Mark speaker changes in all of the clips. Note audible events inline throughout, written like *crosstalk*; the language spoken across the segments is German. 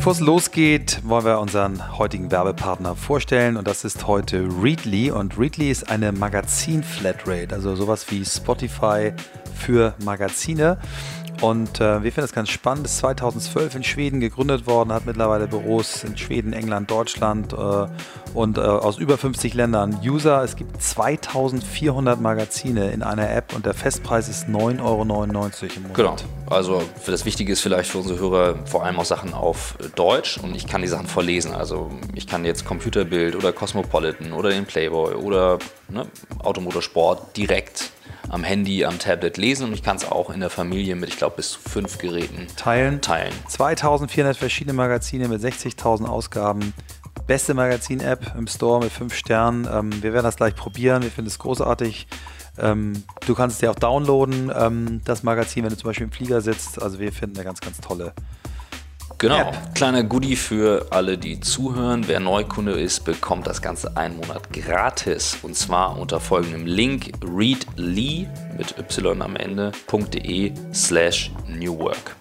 Speaker 1: Bevor es losgeht, wollen wir unseren heutigen Werbepartner vorstellen und das ist heute Readly und Readly ist eine Magazin-Flatrate, also sowas wie Spotify für Magazine. Und äh, wir finden das ganz spannend. Ist 2012 in Schweden gegründet worden, hat mittlerweile Büros in Schweden, England, Deutschland äh, und äh, aus über 50 Ländern User. Es gibt 2400 Magazine in einer App und der Festpreis ist 9,99 Euro im Monat.
Speaker 2: Genau. Also für das Wichtige ist vielleicht für unsere Hörer vor allem auch Sachen auf Deutsch und ich kann die Sachen vorlesen. Also ich kann jetzt Computerbild oder Cosmopolitan oder den Playboy oder ne, Automotorsport direkt am Handy, am Tablet lesen und ich kann es auch in der Familie mit, ich glaube, bis zu fünf Geräten
Speaker 1: teilen.
Speaker 2: teilen.
Speaker 1: 2400 verschiedene Magazine mit 60.000 Ausgaben. Beste Magazin-App im Store mit fünf Sternen. Ähm, wir werden das gleich probieren. Wir finden es großartig. Ähm, du kannst es dir auch downloaden, ähm, das Magazin, wenn du zum Beispiel im Flieger sitzt. Also wir finden eine ganz, ganz tolle
Speaker 2: Genau, App. kleiner Goodie für alle, die zuhören. Wer Neukunde ist, bekommt das Ganze einen Monat gratis. Und zwar unter folgendem Link readly mit y am Ende.de slash newwork.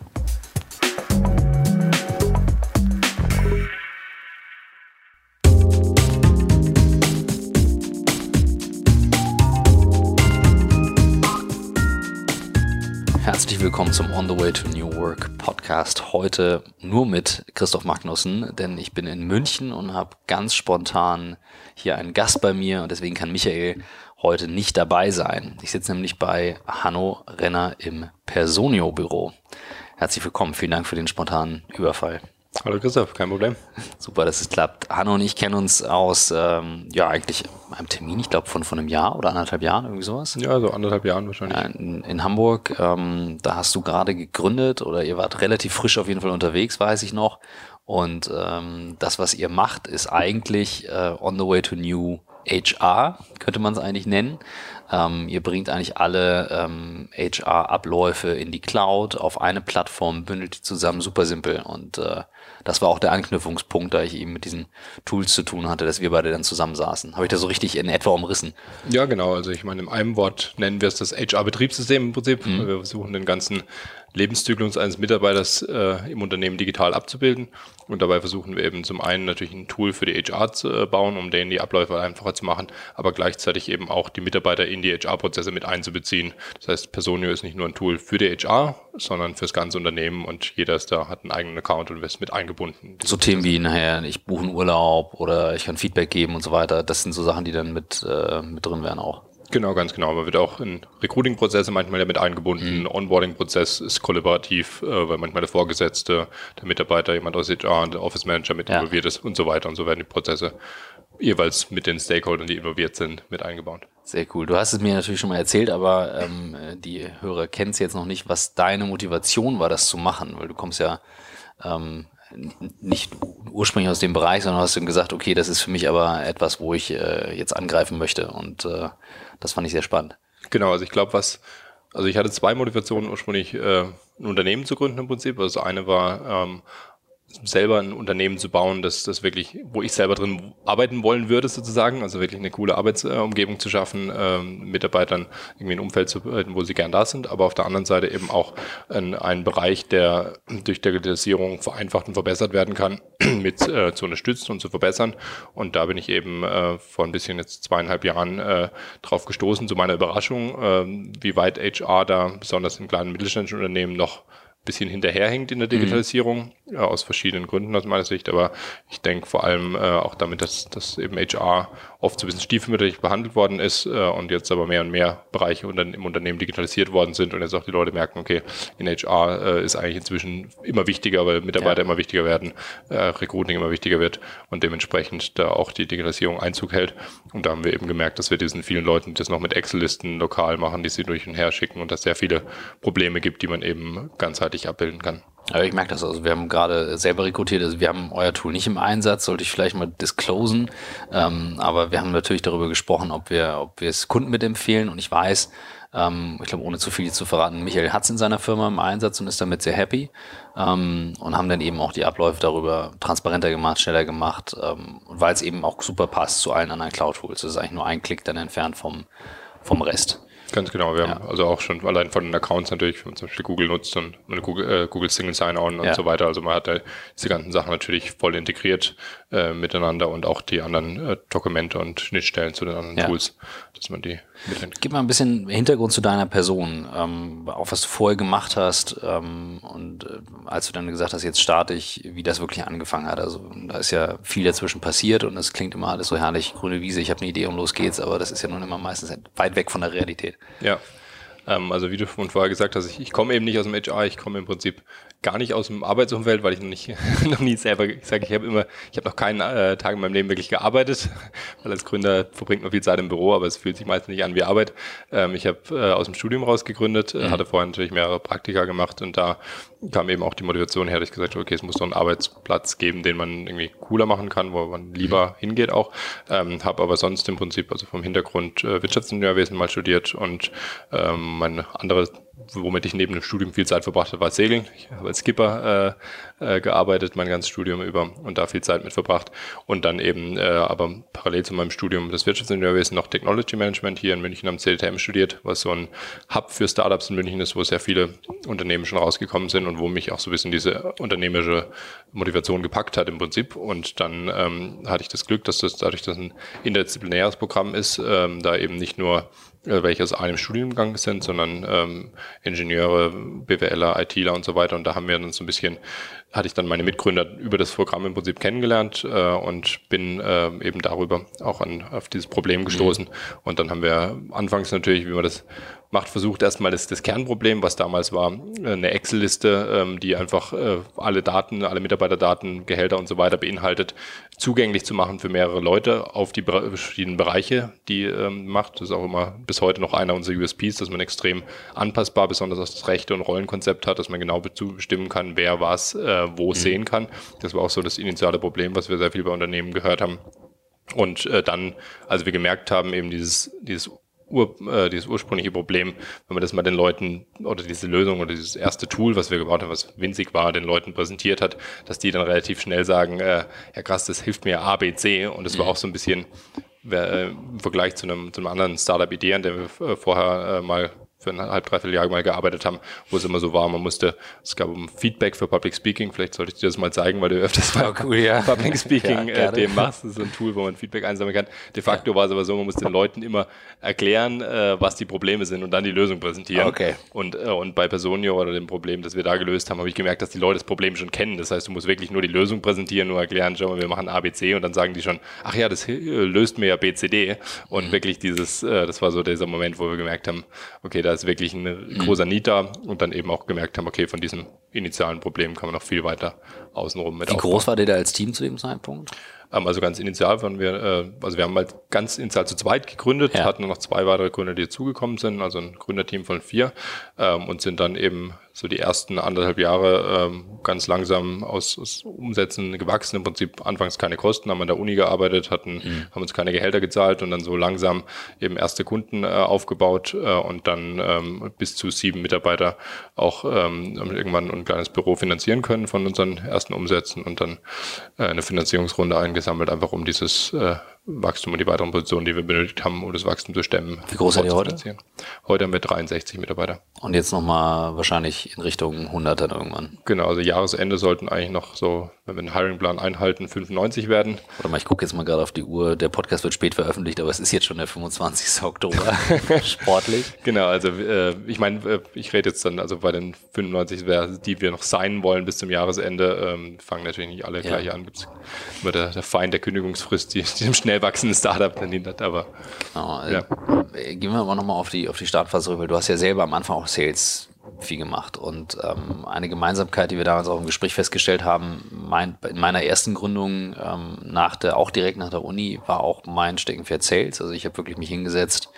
Speaker 2: Herzlich willkommen zum On the Way to New Work Podcast. Heute nur mit Christoph Magnussen, denn ich bin in München und habe ganz spontan hier einen Gast bei mir und deswegen kann Michael heute nicht dabei sein. Ich sitze nämlich bei Hanno Renner im Personio Büro. Herzlich willkommen. Vielen Dank für den spontanen Überfall.
Speaker 3: Hallo Christoph, kein Problem.
Speaker 2: Super, dass es klappt. Hanno und ich kennen uns aus, ähm, ja, eigentlich einem Termin, ich glaube, von, von einem Jahr oder anderthalb Jahren, irgendwie sowas.
Speaker 3: Ja, so anderthalb Jahren wahrscheinlich. Ja,
Speaker 2: in, in, Hamburg, ähm, da hast du gerade gegründet oder ihr wart relativ frisch auf jeden Fall unterwegs, weiß ich noch. Und ähm, das, was ihr macht, ist eigentlich äh, on the way to new HR, könnte man es eigentlich nennen. Ähm, ihr bringt eigentlich alle ähm, HR-Abläufe in die Cloud auf eine Plattform, bündelt die zusammen, super simpel. Und äh, das war auch der Anknüpfungspunkt, da ich eben mit diesen Tools zu tun hatte, dass wir beide dann zusammensaßen. Habe ich das so richtig in etwa umrissen?
Speaker 3: Ja, genau. Also ich meine, in einem Wort nennen wir es das HR-Betriebssystem im Prinzip. Mhm. Wir versuchen den ganzen Lebenszyklus eines Mitarbeiters äh, im Unternehmen digital abzubilden. Und dabei versuchen wir eben zum einen natürlich ein Tool für die HR zu äh, bauen, um denen die Abläufe einfacher zu machen, aber gleichzeitig eben auch die Mitarbeiter in die HR-Prozesse mit einzubeziehen. Das heißt, Personio ist nicht nur ein Tool für die HR, sondern fürs ganze Unternehmen und jeder ist da, hat einen eigenen Account und ist mit eingebunden.
Speaker 2: So Themen wie nachher, ich buche einen Urlaub oder ich kann Feedback geben und so weiter, das sind so Sachen, die dann mit, äh, mit drin wären auch.
Speaker 3: Genau, ganz genau. Man wird auch in Recruiting-Prozesse manchmal ja mit eingebunden. Mhm. Onboarding-Prozess ist kollaborativ, äh, weil manchmal der Vorgesetzte, der Mitarbeiter, jemand aus HR, der Office Manager mit ja. involviert ist und so weiter. Und so werden die Prozesse jeweils mit den Stakeholdern, die involviert sind, mit eingebaut.
Speaker 2: Sehr cool. Du hast es mir natürlich schon mal erzählt, aber ähm, die Hörer kennen es jetzt noch nicht, was deine Motivation war, das zu machen, weil du kommst ja ähm, nicht ursprünglich aus dem Bereich, sondern hast du gesagt, okay, das ist für mich aber etwas, wo ich äh, jetzt angreifen möchte. Und äh, das fand ich sehr spannend.
Speaker 3: Genau, also ich glaube, was, also ich hatte zwei Motivationen ursprünglich, äh, ein Unternehmen zu gründen im Prinzip. Also eine war ähm, selber ein Unternehmen zu bauen, das, das wirklich, wo ich selber drin arbeiten wollen würde, sozusagen, also wirklich eine coole Arbeitsumgebung zu schaffen, ähm, Mitarbeitern irgendwie ein Umfeld zu halten, wo sie gern da sind, aber auf der anderen Seite eben auch ein, ein Bereich, der durch Digitalisierung vereinfacht und verbessert werden kann, *clears throat* mit äh, zu unterstützen und zu verbessern. Und da bin ich eben äh, vor ein bisschen jetzt zweieinhalb Jahren äh, drauf gestoßen, zu meiner Überraschung, äh, wie weit HR da besonders in kleinen mittelständischen Unternehmen noch bisschen hinterherhängt in der mhm. Digitalisierung, mhm. ja, aus verschiedenen Gründen aus meiner Sicht, aber ich denke vor allem äh, auch damit, dass, dass eben HR oft so ein bisschen stiefmütterlich behandelt worden ist äh, und jetzt aber mehr und mehr Bereiche unter, im Unternehmen digitalisiert worden sind und jetzt auch die Leute merken, okay, in HR äh, ist eigentlich inzwischen immer wichtiger, weil Mitarbeiter ja. immer wichtiger werden, äh, Recruiting immer wichtiger wird und dementsprechend da auch die Digitalisierung Einzug hält. Und da haben wir eben gemerkt, dass wir diesen vielen Leuten, die das noch mit Excel-Listen lokal machen, die sie durch und her schicken und dass sehr viele Probleme gibt, die man eben ganzheitlich abbilden kann.
Speaker 2: Aber ich merke das, also wir haben gerade selber rekrutiert, also wir haben euer Tool nicht im Einsatz, sollte ich vielleicht mal disclosen, ähm, aber wir haben natürlich darüber gesprochen, ob wir, ob wir es Kunden mitempfehlen und ich weiß, ähm, ich glaube, ohne zu viel zu verraten, Michael hat es in seiner Firma im Einsatz und ist damit sehr happy ähm, und haben dann eben auch die Abläufe darüber transparenter gemacht, schneller gemacht, ähm, weil es eben auch super passt zu allen anderen Cloud-Tools. Das ist eigentlich nur ein Klick dann entfernt vom, vom Rest.
Speaker 3: Ganz genau, wir ja. haben also auch schon allein von den Accounts natürlich, wenn man zum Beispiel Google nutzt und Google, äh, Google Single Sign-On und ja. so weiter. Also man hat da diese ganzen Sachen natürlich voll integriert äh, miteinander und auch die anderen äh, Dokumente und Schnittstellen zu den anderen ja. Tools, dass man die
Speaker 2: mitnimmt. Gib mal ein bisschen Hintergrund zu deiner Person, ähm, auch was du vorher gemacht hast ähm, und äh, als du dann gesagt hast, jetzt starte ich, wie das wirklich angefangen hat. Also da ist ja viel dazwischen passiert und es klingt immer alles so herrlich, grüne Wiese, ich habe eine Idee und los geht's, aber das ist ja nun immer meistens weit weg von der Realität.
Speaker 3: Ja. Ähm, also wie du schon vorher gesagt hast, ich, ich komme eben nicht aus dem HR, ich komme im Prinzip gar nicht aus dem Arbeitsumfeld, weil ich noch nicht *laughs* noch nie selber, ich sage, ich habe immer, ich habe noch keinen äh, Tag in meinem Leben wirklich gearbeitet, *laughs* weil als Gründer verbringt man viel Zeit im Büro, aber es fühlt sich meistens nicht an wie Arbeit. Ähm, ich habe äh, aus dem Studium raus gegründet, äh, mhm. hatte vorher natürlich mehrere Praktika gemacht und da kam eben auch die Motivation her, dass ich gesagt habe, okay, es muss so einen Arbeitsplatz geben, den man irgendwie cooler machen kann, wo man lieber mhm. hingeht auch. Ähm, habe aber sonst im Prinzip, also vom Hintergrund äh, Wirtschaftsingenieurwesen mal studiert und ähm, meine andere womit ich neben dem Studium viel Zeit verbracht habe, war Segeln. Ich habe als Skipper äh, äh, gearbeitet, mein ganzes Studium über und da viel Zeit mit verbracht. Und dann eben äh, aber parallel zu meinem Studium des Wirtschaftsingenieurwesen noch Technology Management hier in München am CDTM studiert, was so ein Hub für Startups in München ist, wo sehr viele Unternehmen schon rausgekommen sind und wo mich auch so ein bisschen diese unternehmerische Motivation gepackt hat im Prinzip. Und dann ähm, hatte ich das Glück, dass das dadurch, dass ein interdisziplinäres Programm ist, ähm, da eben nicht nur äh, welche aus einem Studiengang sind, sondern ähm, Ingenieure, BWLer, ITler und so weiter. Und da haben wir dann so ein bisschen, hatte ich dann meine Mitgründer über das Programm im Prinzip kennengelernt äh, und bin äh, eben darüber auch an, auf dieses Problem gestoßen. Mhm. Und dann haben wir anfangs natürlich, wie man das macht, versucht erstmal das, das Kernproblem, was damals war, eine Excel-Liste, ähm, die einfach äh, alle Daten, alle Mitarbeiterdaten, Gehälter und so weiter beinhaltet, zugänglich zu machen für mehrere Leute auf die verschiedenen Bereiche, die ähm, macht. Das ist auch immer bis heute noch einer unserer USPs, dass man extrem anpassbar, besonders das Rechte- und Rollenkonzept hat, dass man genau bestimmen kann, wer was äh, wo mhm. sehen kann. Das war auch so das initiale Problem, was wir sehr viel bei Unternehmen gehört haben. Und äh, dann, als wir gemerkt haben, eben dieses, dieses Ur, äh, dieses ursprüngliche Problem, wenn man das mal den Leuten oder diese Lösung oder dieses erste Tool, was wir gebaut haben, was winzig war, den Leuten präsentiert hat, dass die dann relativ schnell sagen, äh, ja krass, das hilft mir A, B, C und das war mhm. auch so ein bisschen äh, im Vergleich zu einem, zu einem anderen Startup-Idee, an dem wir äh, vorher äh, mal für ein halb, dreiviertel Jahr mal gearbeitet haben, wo es immer so war, man musste, es gab um Feedback für Public Speaking, vielleicht sollte ich dir das mal zeigen, weil du öfters mal oh, cool, ja. *laughs* Public Speaking ja, äh, dem machst. Das ist ein Tool, wo man Feedback einsammeln kann. De facto ja. war es aber so, man muss den Leuten immer erklären, äh, was die Probleme sind und dann die Lösung präsentieren.
Speaker 2: Okay.
Speaker 3: Und, äh, und bei Personio oder dem Problem, das wir da gelöst haben, habe ich gemerkt, dass die Leute das Problem schon kennen. Das heißt, du musst wirklich nur die Lösung präsentieren, nur erklären, schau mal, wir machen ABC und dann sagen die schon, ach ja, das löst mir ja BCD. Und mhm. wirklich dieses, äh, das war so dieser Moment, wo wir gemerkt haben, okay, da ist wirklich ein großer Need da und dann eben auch gemerkt haben, okay, von diesem initialen Problem kann man noch viel weiter außenrum
Speaker 2: mit Wie aufbauen. groß war der da als Team zu dem Zeitpunkt?
Speaker 3: Ähm, also ganz initial waren wir, äh, also wir haben halt ganz initial zu zweit gegründet, ja. hatten noch zwei weitere Gründer, die dazugekommen sind, also ein Gründerteam von vier ähm, und sind dann eben so die ersten anderthalb Jahre ähm, ganz langsam aus, aus Umsätzen gewachsen. Im Prinzip anfangs keine Kosten, haben an der Uni gearbeitet, hatten, mhm. haben uns keine Gehälter gezahlt und dann so langsam eben erste Kunden äh, aufgebaut äh, und dann bis zu sieben Mitarbeiter auch irgendwann ein kleines Büro finanzieren können von unseren ersten Umsätzen und dann eine Finanzierungsrunde eingesammelt, einfach um dieses äh, Wachstum und die weiteren Positionen, die wir benötigt haben, um das Wachstum zu stemmen.
Speaker 2: Wie groß seid ihr heute?
Speaker 3: Heute haben wir 63 Mitarbeiter.
Speaker 2: Und jetzt nochmal wahrscheinlich in Richtung 100 dann irgendwann.
Speaker 3: Genau, also Jahresende sollten eigentlich noch so, wenn wir den Hiringplan einhalten, 95 werden.
Speaker 2: Warte mal, ich gucke jetzt mal gerade auf die Uhr. Der Podcast wird spät veröffentlicht, aber es ist jetzt schon der 25. Oktober. *laughs* Sportlich.
Speaker 3: Genau, also äh, ich meine, äh, ich rede jetzt dann, also bei den 95, die wir noch sein wollen bis zum Jahresende, ähm, fangen natürlich nicht alle ja. gleich an. Gibt immer der, der Feind der Kündigungsfrist, die, die im schnell schnell wachsendes Startup verdient hat, aber.
Speaker 2: Genau, ja. Gehen wir aber nochmal auf die, auf die Startphase rüber. Du hast ja selber am Anfang auch Sales viel gemacht. Und ähm, eine Gemeinsamkeit, die wir damals auch im Gespräch festgestellt haben, mein, in meiner ersten Gründung, ähm, nach der, auch direkt nach der Uni, war auch mein Steckenpferd Sales. Also ich habe wirklich mich hingesetzt,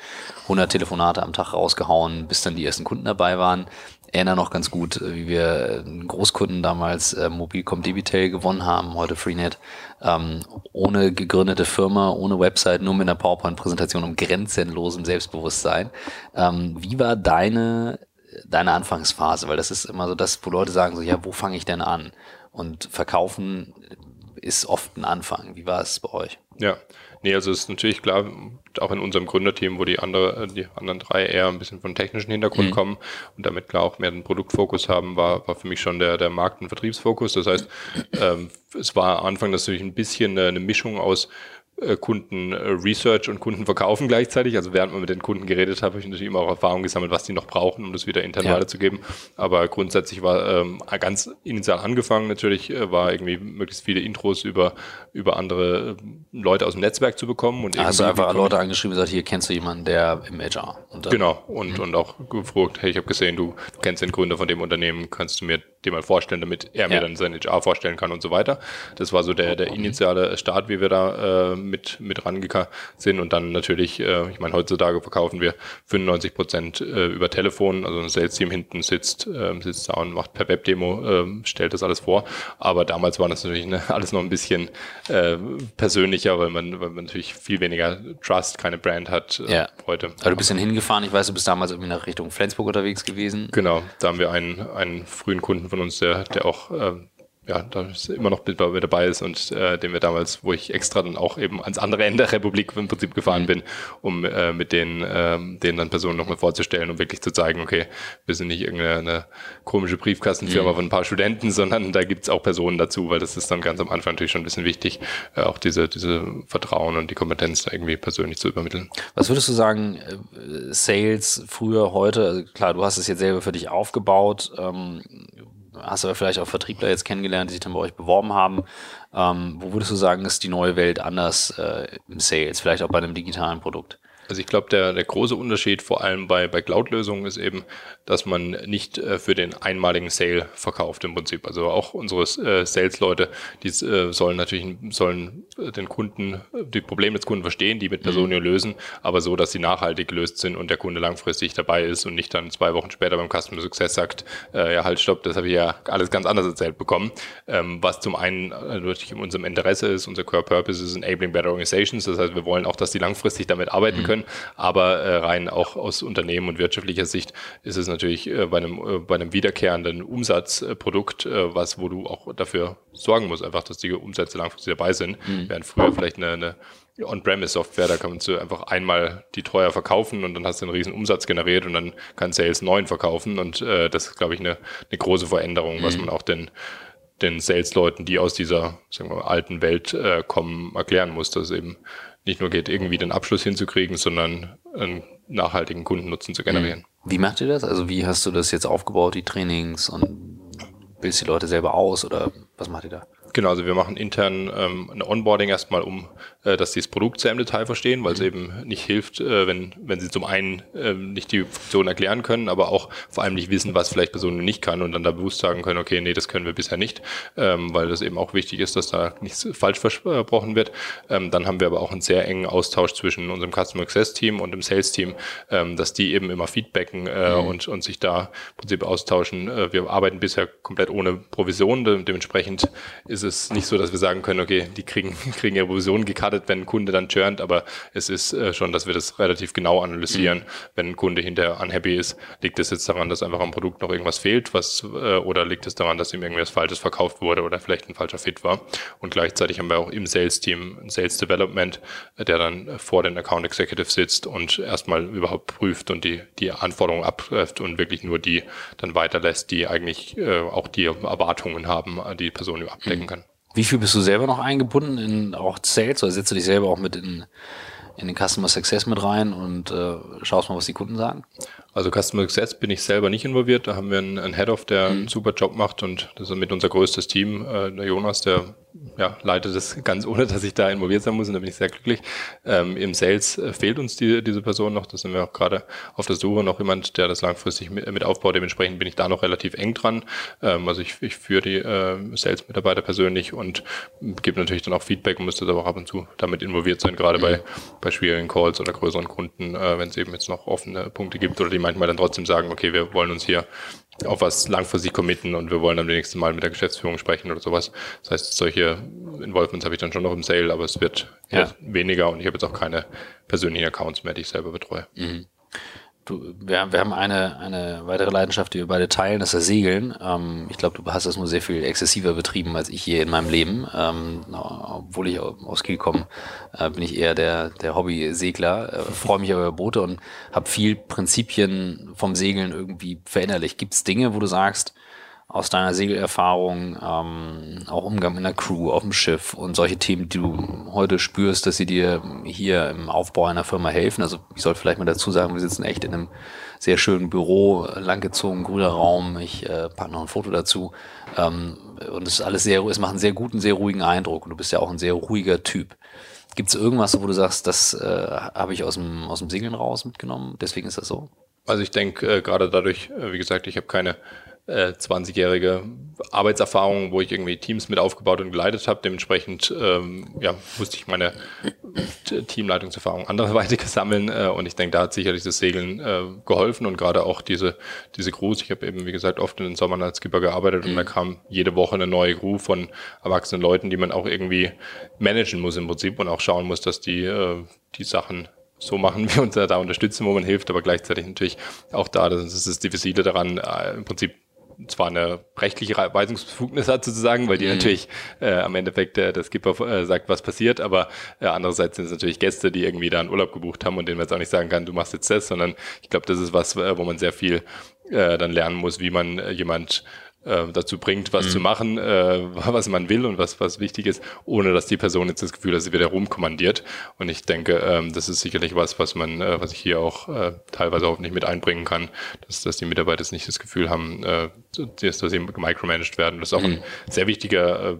Speaker 2: 100 Telefonate am Tag rausgehauen, bis dann die ersten Kunden dabei waren erinnere noch ganz gut, wie wir einen Großkunden damals äh, Mobilcom Debitel gewonnen haben, heute Freenet, ähm, ohne gegründete Firma, ohne Website, nur mit einer PowerPoint-Präsentation und grenzenlosem Selbstbewusstsein. Ähm, wie war deine, deine Anfangsphase? Weil das ist immer so das, wo Leute sagen so, ja, wo fange ich denn an? Und verkaufen ist oft ein Anfang. Wie war es bei euch?
Speaker 3: Ja, nee, also es ist natürlich klar, auch in unserem Gründerteam, wo die andere, die anderen drei eher ein bisschen von technischen Hintergrund mhm. kommen und damit klar auch mehr den Produktfokus haben, war, war für mich schon der, der Markt- und Vertriebsfokus. Das heißt, ähm, es war Anfang natürlich ein bisschen eine Mischung aus äh, Kunden äh, Research und Kunden verkaufen gleichzeitig. Also während man mit den Kunden geredet hat, habe ich natürlich immer auch Erfahrung gesammelt, was die noch brauchen, um das wieder intern ja. weiterzugeben. Aber grundsätzlich war ähm, ganz initial angefangen natürlich, äh, war irgendwie möglichst viele Intros über, über andere äh, Leute aus dem Netzwerk zu bekommen. Und
Speaker 2: Hast du einfach Leute angeschrieben und gesagt, hier kennst du jemanden, der im HR?
Speaker 3: Und genau, und, mhm. und auch gefragt, hey, ich habe gesehen, du kennst den Gründer von dem Unternehmen, kannst du mir den mal vorstellen, damit er mir ja. dann sein HR vorstellen kann und so weiter. Das war so der, der initiale Start, wie wir da äh, mit, mit rangegangen sind. Und dann natürlich, äh, ich meine, heutzutage verkaufen wir 95 Prozent äh, über Telefon. Also ein Sales-Team hinten sitzt, äh, sitzt da und macht per Webdemo, äh, stellt das alles vor. Aber damals war das natürlich ne, *laughs* alles noch ein bisschen äh, persönlicher, weil man, weil man natürlich viel weniger Trust, keine Brand hat
Speaker 2: äh, ja. heute. Aber du bist dann hingefahren, ich weiß, du bist damals irgendwie nach Richtung Flensburg unterwegs gewesen.
Speaker 3: Genau, da haben wir einen, einen frühen Kunden von uns, der, der auch ähm, ja, da immer noch mit dabei ist und äh, den wir damals, wo ich extra dann auch eben ans andere Ende der Republik im Prinzip gefahren bin, um äh, mit den, äh, denen dann Personen nochmal vorzustellen, um wirklich zu zeigen, okay, wir sind nicht irgendeine komische Briefkastenfirma mhm. von ein paar Studenten, sondern da gibt's auch Personen dazu, weil das ist dann ganz am Anfang natürlich schon ein bisschen wichtig, äh, auch diese, diese Vertrauen und die Kompetenz da irgendwie persönlich zu übermitteln.
Speaker 2: Was würdest du sagen, äh, Sales früher, heute, also klar, du hast es jetzt selber für dich aufgebaut, ähm, hast aber vielleicht auch Vertriebler jetzt kennengelernt, die sich dann bei euch beworben haben. Ähm, wo würdest du sagen, ist die neue Welt anders äh, im Sales, vielleicht auch bei einem digitalen Produkt?
Speaker 3: Also ich glaube, der, der große Unterschied vor allem bei, bei Cloud-Lösungen ist eben, dass man nicht äh, für den einmaligen Sale verkauft im Prinzip. Also auch unsere äh, Sales-Leute, die äh, sollen natürlich sollen äh, den Kunden, die Probleme des Kunden verstehen, die mit Personio mhm. lösen, aber so, dass sie nachhaltig gelöst sind und der Kunde langfristig dabei ist und nicht dann zwei Wochen später beim Customer Success sagt, äh, ja halt stopp, das habe ich ja alles ganz anders erzählt bekommen. Ähm, was zum einen äh, natürlich in unserem Interesse ist, unser Core Purpose ist Enabling Better Organizations. Das heißt, wir wollen auch, dass die langfristig damit arbeiten mhm. können können. Aber äh, rein auch aus Unternehmen und wirtschaftlicher Sicht ist es natürlich äh, bei, einem, äh, bei einem wiederkehrenden Umsatzprodukt, äh, was, wo du auch dafür sorgen musst, einfach, dass die Umsätze langfristig dabei sind. Mhm. Während früher vielleicht eine, eine On-Premise-Software, da kannst du einfach einmal die teuer verkaufen und dann hast du einen riesen Umsatz generiert und dann kann Sales neuen verkaufen und äh, das ist, glaube ich, eine, eine große Veränderung, mhm. was man auch den den Sales-Leuten, die aus dieser sagen wir mal, alten Welt äh, kommen, erklären muss, dass eben nicht nur geht, irgendwie den Abschluss hinzukriegen, sondern einen nachhaltigen Kundennutzen zu generieren.
Speaker 2: Wie macht ihr das? Also wie hast du das jetzt aufgebaut, die Trainings und bildest die Leute selber aus oder was macht ihr da?
Speaker 3: Genau, also wir machen intern ähm, eine Onboarding erstmal, um dass sie das Produkt sehr im Detail verstehen, weil es mhm. eben nicht hilft, äh, wenn, wenn sie zum einen äh, nicht die Funktion erklären können, aber auch vor allem nicht wissen, was vielleicht Personen nicht kann und dann da bewusst sagen können, okay, nee, das können wir bisher nicht, ähm, weil das eben auch wichtig ist, dass da nichts falsch versprochen wird. Ähm, dann haben wir aber auch einen sehr engen Austausch zwischen unserem Customer Access Team und dem Sales Team, ähm, dass die eben immer feedbacken äh, mhm. und, und sich da im Prinzip austauschen. Äh, wir arbeiten bisher komplett ohne Provision, de dementsprechend ist ist es nicht so, dass wir sagen können, okay, die kriegen, *laughs* kriegen ihre Provision gekartet, wenn ein Kunde dann churnt, aber es ist äh, schon, dass wir das relativ genau analysieren. Mhm. Wenn ein Kunde hinterher unhappy ist, liegt es jetzt daran, dass einfach am Produkt noch irgendwas fehlt, was, äh, oder liegt es daran, dass ihm irgendwas Falsches verkauft wurde oder vielleicht ein falscher Fit war. Und gleichzeitig haben wir auch im Sales-Team ein Sales Development, der dann vor den Account Executive sitzt und erstmal überhaupt prüft und die, die Anforderungen abgreift und wirklich nur die dann weiterlässt, die eigentlich äh, auch die Erwartungen haben, die Person abdecken mhm. kann.
Speaker 2: Wie viel bist du selber noch eingebunden in auch Sales oder setzt du dich selber auch mit in, in den Customer Success mit rein und äh, schaust mal, was die Kunden sagen?
Speaker 3: Also Customer Success bin ich selber nicht involviert. Da haben wir einen, einen Head-Off, der mhm. einen super Job macht und das ist mit unser größtes Team. Äh, der Jonas, der ja, leitet das *laughs* ganz ohne, dass ich da involviert sein muss und da bin ich sehr glücklich. Ähm, Im Sales äh, fehlt uns die, diese Person noch. Da sind wir auch gerade auf der Suche noch jemand, der das langfristig mit, mit aufbaut. Dementsprechend bin ich da noch relativ eng dran. Ähm, also ich, ich führe die äh, Sales-Mitarbeiter persönlich und gebe natürlich dann auch Feedback und müsste aber auch ab und zu damit involviert sein, gerade mhm. bei, bei schwierigen Calls oder größeren Kunden, äh, wenn es eben jetzt noch offene Punkte gibt oder die manchmal dann trotzdem sagen, okay, wir wollen uns hier auf was langfristig committen und wir wollen am nächsten Mal mit der Geschäftsführung sprechen oder sowas. Das heißt, solche Involvements habe ich dann schon noch im Sale, aber es wird ja. weniger und ich habe jetzt auch keine persönlichen Accounts mehr, die ich selber betreue. Mhm.
Speaker 2: Du, wir, wir haben eine, eine weitere Leidenschaft, die wir beide teilen, das ist das Segeln. Ähm, ich glaube, du hast das nur sehr viel exzessiver betrieben als ich je in meinem Leben. Ähm, obwohl ich aus Kiel komme, äh, bin ich eher der, der Hobby-Segler, äh, freue mich aber über Boote und habe viel Prinzipien vom Segeln irgendwie verinnerlicht. Gibt es Dinge, wo du sagst, aus deiner Segelerfahrung, ähm, auch Umgang mit einer Crew auf dem Schiff und solche Themen, die du heute spürst, dass sie dir hier im Aufbau einer Firma helfen. Also ich sollte vielleicht mal dazu sagen, wir sitzen echt in einem sehr schönen Büro, langgezogen, grüner Raum. Ich äh, packe noch ein Foto dazu. Ähm, und es ist alles sehr, es macht einen sehr guten, sehr ruhigen Eindruck. Und du bist ja auch ein sehr ruhiger Typ. Gibt es irgendwas, wo du sagst, das äh, habe ich aus dem, aus dem Segeln raus mitgenommen? Deswegen ist das so?
Speaker 3: Also ich denke, äh, gerade dadurch, äh, wie gesagt, ich habe keine äh, 20-jährige Arbeitserfahrung, wo ich irgendwie Teams mit aufgebaut und geleitet habe. Dementsprechend ähm, ja, musste ich meine Teamleitungserfahrung anderweitig *laughs* sammeln äh, und ich denke, da hat sicherlich das Segeln äh, geholfen und gerade auch diese, diese Crews. Ich habe eben, wie gesagt, oft in den Sommern als Skipper gearbeitet und da kam jede Woche eine neue Crew von erwachsenen Leuten, die man auch irgendwie managen muss im Prinzip und auch schauen muss, dass die äh, die Sachen so machen *laughs* wir uns da unterstützen, wo man hilft, aber gleichzeitig natürlich auch da, das ist das Diffizile daran, äh, im Prinzip zwar eine rechtliche Weisungsbefugnis hat sozusagen, weil die mhm. natürlich äh, am Endeffekt äh, der Skipper äh, sagt, was passiert, aber äh, andererseits sind es natürlich Gäste, die irgendwie da einen Urlaub gebucht haben und denen man jetzt auch nicht sagen kann, du machst jetzt das, sondern ich glaube, das ist was, äh, wo man sehr viel äh, dann lernen muss, wie man äh, jemand dazu bringt, was mhm. zu machen, äh, *laughs* was man will und was, was wichtig ist, ohne dass die Person jetzt das Gefühl hat, sie wieder rumkommandiert. Und ich denke, ähm, das ist sicherlich was, was man, äh, was ich hier auch äh, teilweise hoffentlich mit einbringen kann, dass, dass die Mitarbeiter nicht das Gefühl haben, äh, dass, dass sie micromanaged werden. Das ist auch mhm. ein sehr wichtiger äh,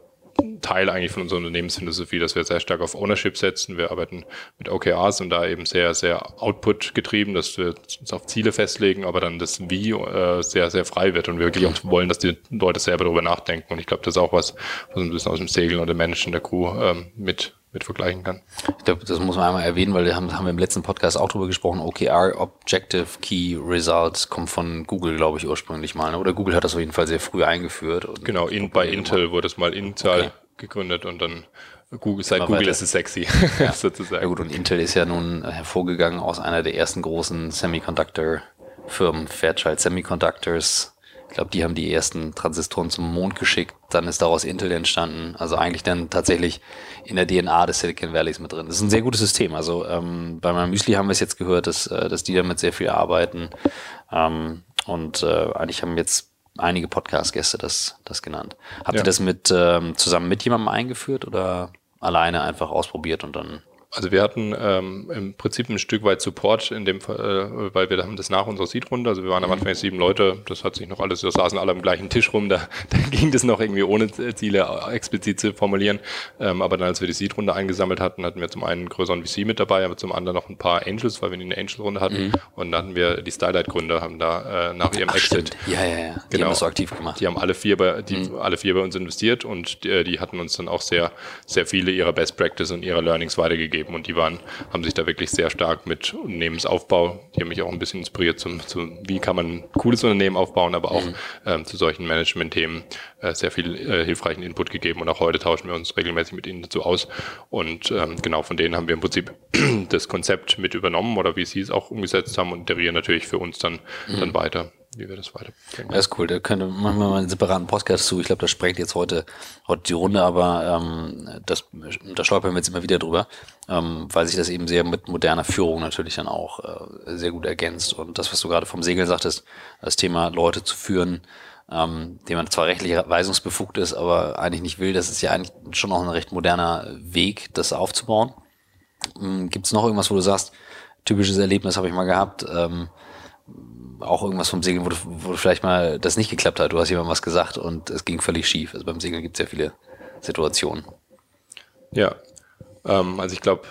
Speaker 3: Teil eigentlich von unserer Unternehmensphilosophie, dass wir sehr stark auf Ownership setzen. Wir arbeiten mit OKRs und da eben sehr, sehr Output getrieben, dass wir uns auf Ziele festlegen, aber dann das Wie äh, sehr, sehr frei wird und wir wirklich auch wollen, dass die Leute selber darüber nachdenken. Und ich glaube, das ist auch was, was ein bisschen aus dem Segeln oder Menschen der Crew ähm, mit mit vergleichen kann.
Speaker 2: Ich glaube, das muss man einmal erwähnen, weil wir haben, haben wir im letzten Podcast auch drüber gesprochen. OKR, Objective Key Results, kommt von Google, glaube ich, ursprünglich mal. Ne? Oder Google hat das auf jeden Fall sehr früh eingeführt.
Speaker 3: genau, in, bei Intel wurde es mal Intel okay. gegründet und dann Google, seit Google weiter. ist es sexy,
Speaker 2: ja. *laughs* sozusagen. Ja gut, und Intel ist ja nun hervorgegangen aus einer der ersten großen Semiconductor-Firmen, Fairchild Semiconductors, ich glaube, die haben die ersten Transistoren zum Mond geschickt, dann ist daraus Intel entstanden. Also eigentlich dann tatsächlich in der DNA des Silicon Valleys mit drin. Das ist ein sehr gutes System. Also ähm, bei meinem Müsli haben wir es jetzt gehört, dass, äh, dass die damit sehr viel arbeiten. Ähm, und äh, eigentlich haben jetzt einige Podcast-Gäste das, das genannt. Habt ja. ihr das mit ähm, zusammen mit jemandem eingeführt oder alleine einfach ausprobiert und dann
Speaker 3: also wir hatten ähm, im Prinzip ein Stück weit Support in dem Fall, äh, weil wir haben das nach unserer Seed-Runde, also wir waren am mhm. Anfang jetzt sieben Leute, das hat sich noch alles, wir saßen alle am gleichen Tisch rum, da, *laughs* da ging das noch irgendwie ohne Ziele explizit zu formulieren. Ähm, aber dann, als wir die Seed-Runde eingesammelt hatten, hatten wir zum einen einen größeren VC mit dabei, aber zum anderen noch ein paar Angels, weil wir eine Angel-Runde hatten. Mhm. Und dann hatten wir die Stylight-Gründer, haben da äh, nach ihrem Ach, Exit.
Speaker 2: Stimmt. Ja, ja, ja. Die genau, haben das so aktiv gemacht.
Speaker 3: Die haben alle vier bei, die, mhm. alle vier bei uns investiert und die, die hatten uns dann auch sehr, sehr viele ihrer Best Practice und ihrer Learnings weitergegeben und die waren haben sich da wirklich sehr stark mit Unternehmensaufbau, die haben mich auch ein bisschen inspiriert zum, zum wie kann man ein cooles Unternehmen aufbauen, aber auch mhm. ähm, zu solchen Management-Themen äh, sehr viel äh, hilfreichen Input gegeben und auch heute tauschen wir uns regelmäßig mit ihnen dazu aus und ähm, genau von denen haben wir im Prinzip *clears throat* das Konzept mit übernommen oder wie sie es auch umgesetzt haben und derieren natürlich für uns dann, mhm. dann weiter wie wir das weiter.
Speaker 2: Das ist cool. Da könnte wir mal einen separaten Podcast zu. Ich glaube, das sprengt jetzt heute, heute die Runde, aber ähm, das, da stolpern wir jetzt immer wieder drüber, ähm, weil sich das eben sehr mit moderner Führung natürlich dann auch äh, sehr gut ergänzt. Und das, was du gerade vom Segel sagtest, das Thema Leute zu führen, ähm, dem man zwar rechtlich weisungsbefugt ist, aber eigentlich nicht will, das ist ja eigentlich schon noch ein recht moderner Weg, das aufzubauen. Ähm, Gibt es noch irgendwas, wo du sagst, typisches Erlebnis habe ich mal gehabt, ähm, auch irgendwas vom Segeln, wo, du, wo vielleicht mal das nicht geklappt hat. Du hast jemandem was gesagt und es ging völlig schief. Also beim Segeln gibt es ja viele Situationen.
Speaker 3: Ja, ähm, also ich glaube,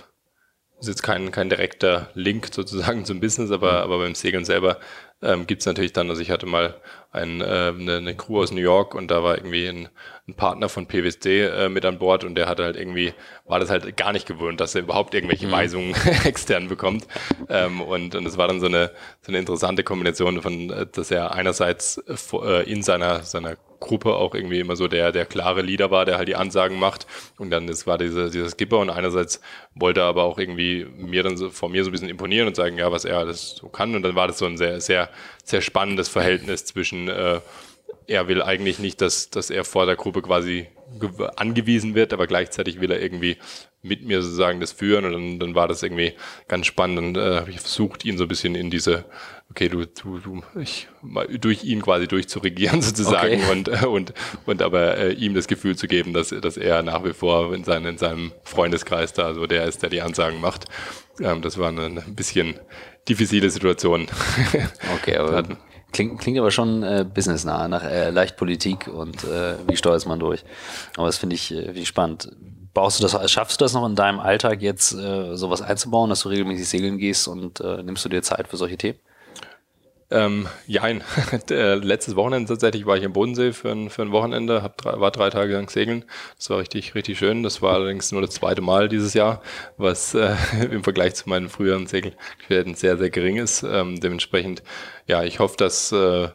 Speaker 3: ist jetzt kein, kein direkter Link sozusagen zum Business, aber, aber beim Segeln selber ähm, gibt es natürlich dann, also ich hatte mal ein, äh, eine, eine Crew aus New York und da war irgendwie ein, ein Partner von PWSD äh, mit an Bord und der hatte halt irgendwie, war das halt gar nicht gewöhnt, dass er überhaupt irgendwelche mhm. Weisungen *laughs* extern bekommt. Ähm, und, und es war dann so eine, so eine interessante Kombination von, äh, dass er einerseits äh, in seiner, seiner Gruppe auch irgendwie immer so der, der klare Leader war, der halt die Ansagen macht. Und dann es war diese, dieser Skipper und einerseits wollte er aber auch irgendwie mir dann so, vor mir so ein bisschen imponieren und sagen, ja, was er alles so kann. Und dann war das so ein sehr, sehr, sehr spannendes Verhältnis zwischen äh, er will eigentlich nicht, dass, dass er vor der Gruppe quasi angewiesen wird, aber gleichzeitig will er irgendwie mit mir sozusagen das führen und dann, dann war das irgendwie ganz spannend und äh, habe ich versucht, ihn so ein bisschen in diese, okay, du, du, du, ich, mal durch ihn quasi durchzuregieren *laughs* sozusagen okay. und, äh, und, und aber äh, ihm das Gefühl zu geben, dass, dass er nach wie vor in, seinem in seinem Freundeskreis da, also der ist, der die Ansagen macht. Ähm, das war eine, eine bisschen diffizile Situation. *laughs*
Speaker 2: Okay, aber Klingt, klingt aber schon äh, businessnah, nach äh, leicht Politik und äh, wie steuert man durch. Aber das finde ich, äh, spannend. Baust du das, schaffst du das noch in deinem Alltag jetzt äh, sowas einzubauen, dass du regelmäßig segeln gehst und äh, nimmst du dir Zeit für solche Themen?
Speaker 3: Ähm, jein. *laughs* Letztes Wochenende tatsächlich war ich im Bodensee für ein, für ein Wochenende, hab drei, war drei Tage lang segeln. Das war richtig, richtig schön. Das war allerdings nur das zweite Mal dieses Jahr, was äh, *laughs* im Vergleich zu meinen früheren Segelquerden sehr, sehr gering ist. Ähm, dementsprechend, ja, ich hoffe, dass äh,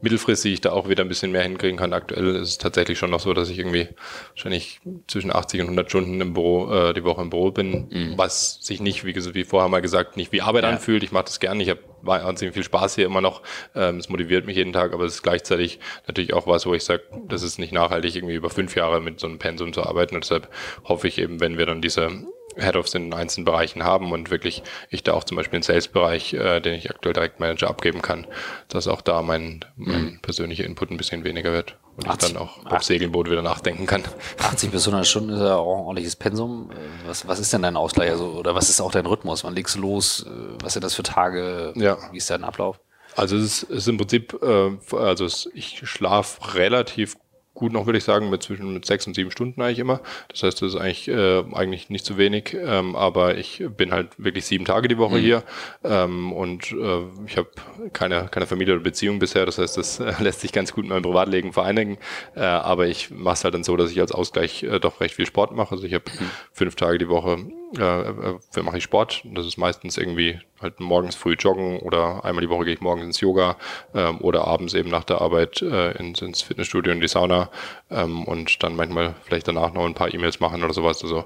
Speaker 3: mittelfristig da auch wieder ein bisschen mehr hinkriegen kann. Aktuell ist es tatsächlich schon noch so, dass ich irgendwie wahrscheinlich zwischen 80 und 100 Stunden im Büro, äh, die Woche im Büro bin, mhm. was sich nicht, wie, wie vorher mal gesagt, nicht wie Arbeit ja. anfühlt. Ich mache das gerne. Ich habe wahnsinnig viel Spaß hier immer noch. Ähm, es motiviert mich jeden Tag, aber es ist gleichzeitig natürlich auch was, wo ich sage, das ist nicht nachhaltig, irgendwie über fünf Jahre mit so einem Pensum zu arbeiten. Und deshalb hoffe ich eben, wenn wir dann diese Head-Offs in einzelnen Bereichen haben und wirklich ich da auch zum Beispiel einen Sales-Bereich, äh, den ich aktuell direkt Manager abgeben kann, dass auch da mein, mein mhm. persönlicher Input ein bisschen weniger wird und 80, ich dann auch auf Segelboot wieder nachdenken kann.
Speaker 2: 80 bis 100 Stunden ist ja auch ein ordentliches Pensum. Was, was ist denn dein Ausgleich? Also, oder was ist auch dein Rhythmus? Wann legst du los? Was sind das für Tage? Ja. Wie ist dein Ablauf?
Speaker 3: Also es ist, es ist im Prinzip, äh, also es, ich schlafe relativ gut noch, würde ich sagen, mit zwischen mit sechs und sieben Stunden eigentlich immer. Das heißt, das ist eigentlich, äh, eigentlich nicht zu wenig, ähm, aber ich bin halt wirklich sieben Tage die Woche mhm. hier ähm, und äh, ich habe keine, keine Familie oder Beziehung bisher. Das heißt, das äh, *laughs* lässt sich ganz gut mit meinem Privatleben vereinigen. Äh, aber ich mache es halt dann so, dass ich als Ausgleich äh, doch recht viel Sport mache. Also ich habe mhm. fünf Tage die Woche äh, äh, mache ich Sport. Das ist meistens irgendwie halt morgens früh joggen oder einmal die Woche gehe ich morgens ins Yoga ähm, oder abends eben nach der Arbeit äh, ins, ins Fitnessstudio in die Sauna ähm, und dann manchmal vielleicht danach noch ein paar E-Mails machen oder sowas. Also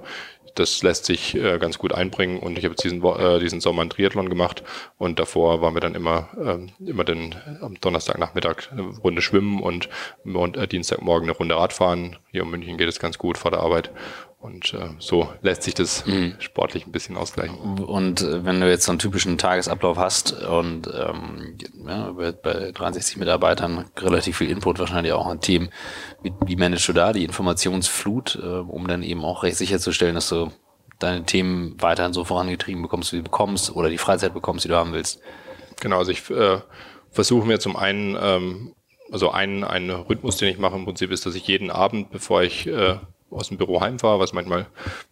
Speaker 3: das lässt sich äh, ganz gut einbringen und ich habe jetzt diesen, äh, diesen Sommer einen Triathlon gemacht und davor waren wir dann immer, äh, immer den, am Donnerstagnachmittag eine Runde schwimmen und, und äh, Dienstagmorgen eine Runde Radfahren. Hier in München geht es ganz gut vor der Arbeit und äh, so lässt sich das mhm. sportlich ein bisschen ausgleichen.
Speaker 2: Und äh, wenn du jetzt so einen typischen Tagesablauf hast und ähm, ja, bei, bei 63 Mitarbeitern relativ viel Input, wahrscheinlich auch ein Team, wie, wie managst du da die Informationsflut, äh, um dann eben auch recht sicherzustellen, dass du deine Themen weiterhin so vorangetrieben bekommst, wie du bekommst, oder die Freizeit bekommst, die du haben willst?
Speaker 3: Genau, also ich äh, versuche mir zum einen, ähm, also ein, ein Rhythmus, den ich mache im Prinzip ist, dass ich jeden Abend, bevor ich äh, aus dem Büro heimfahre, was manchmal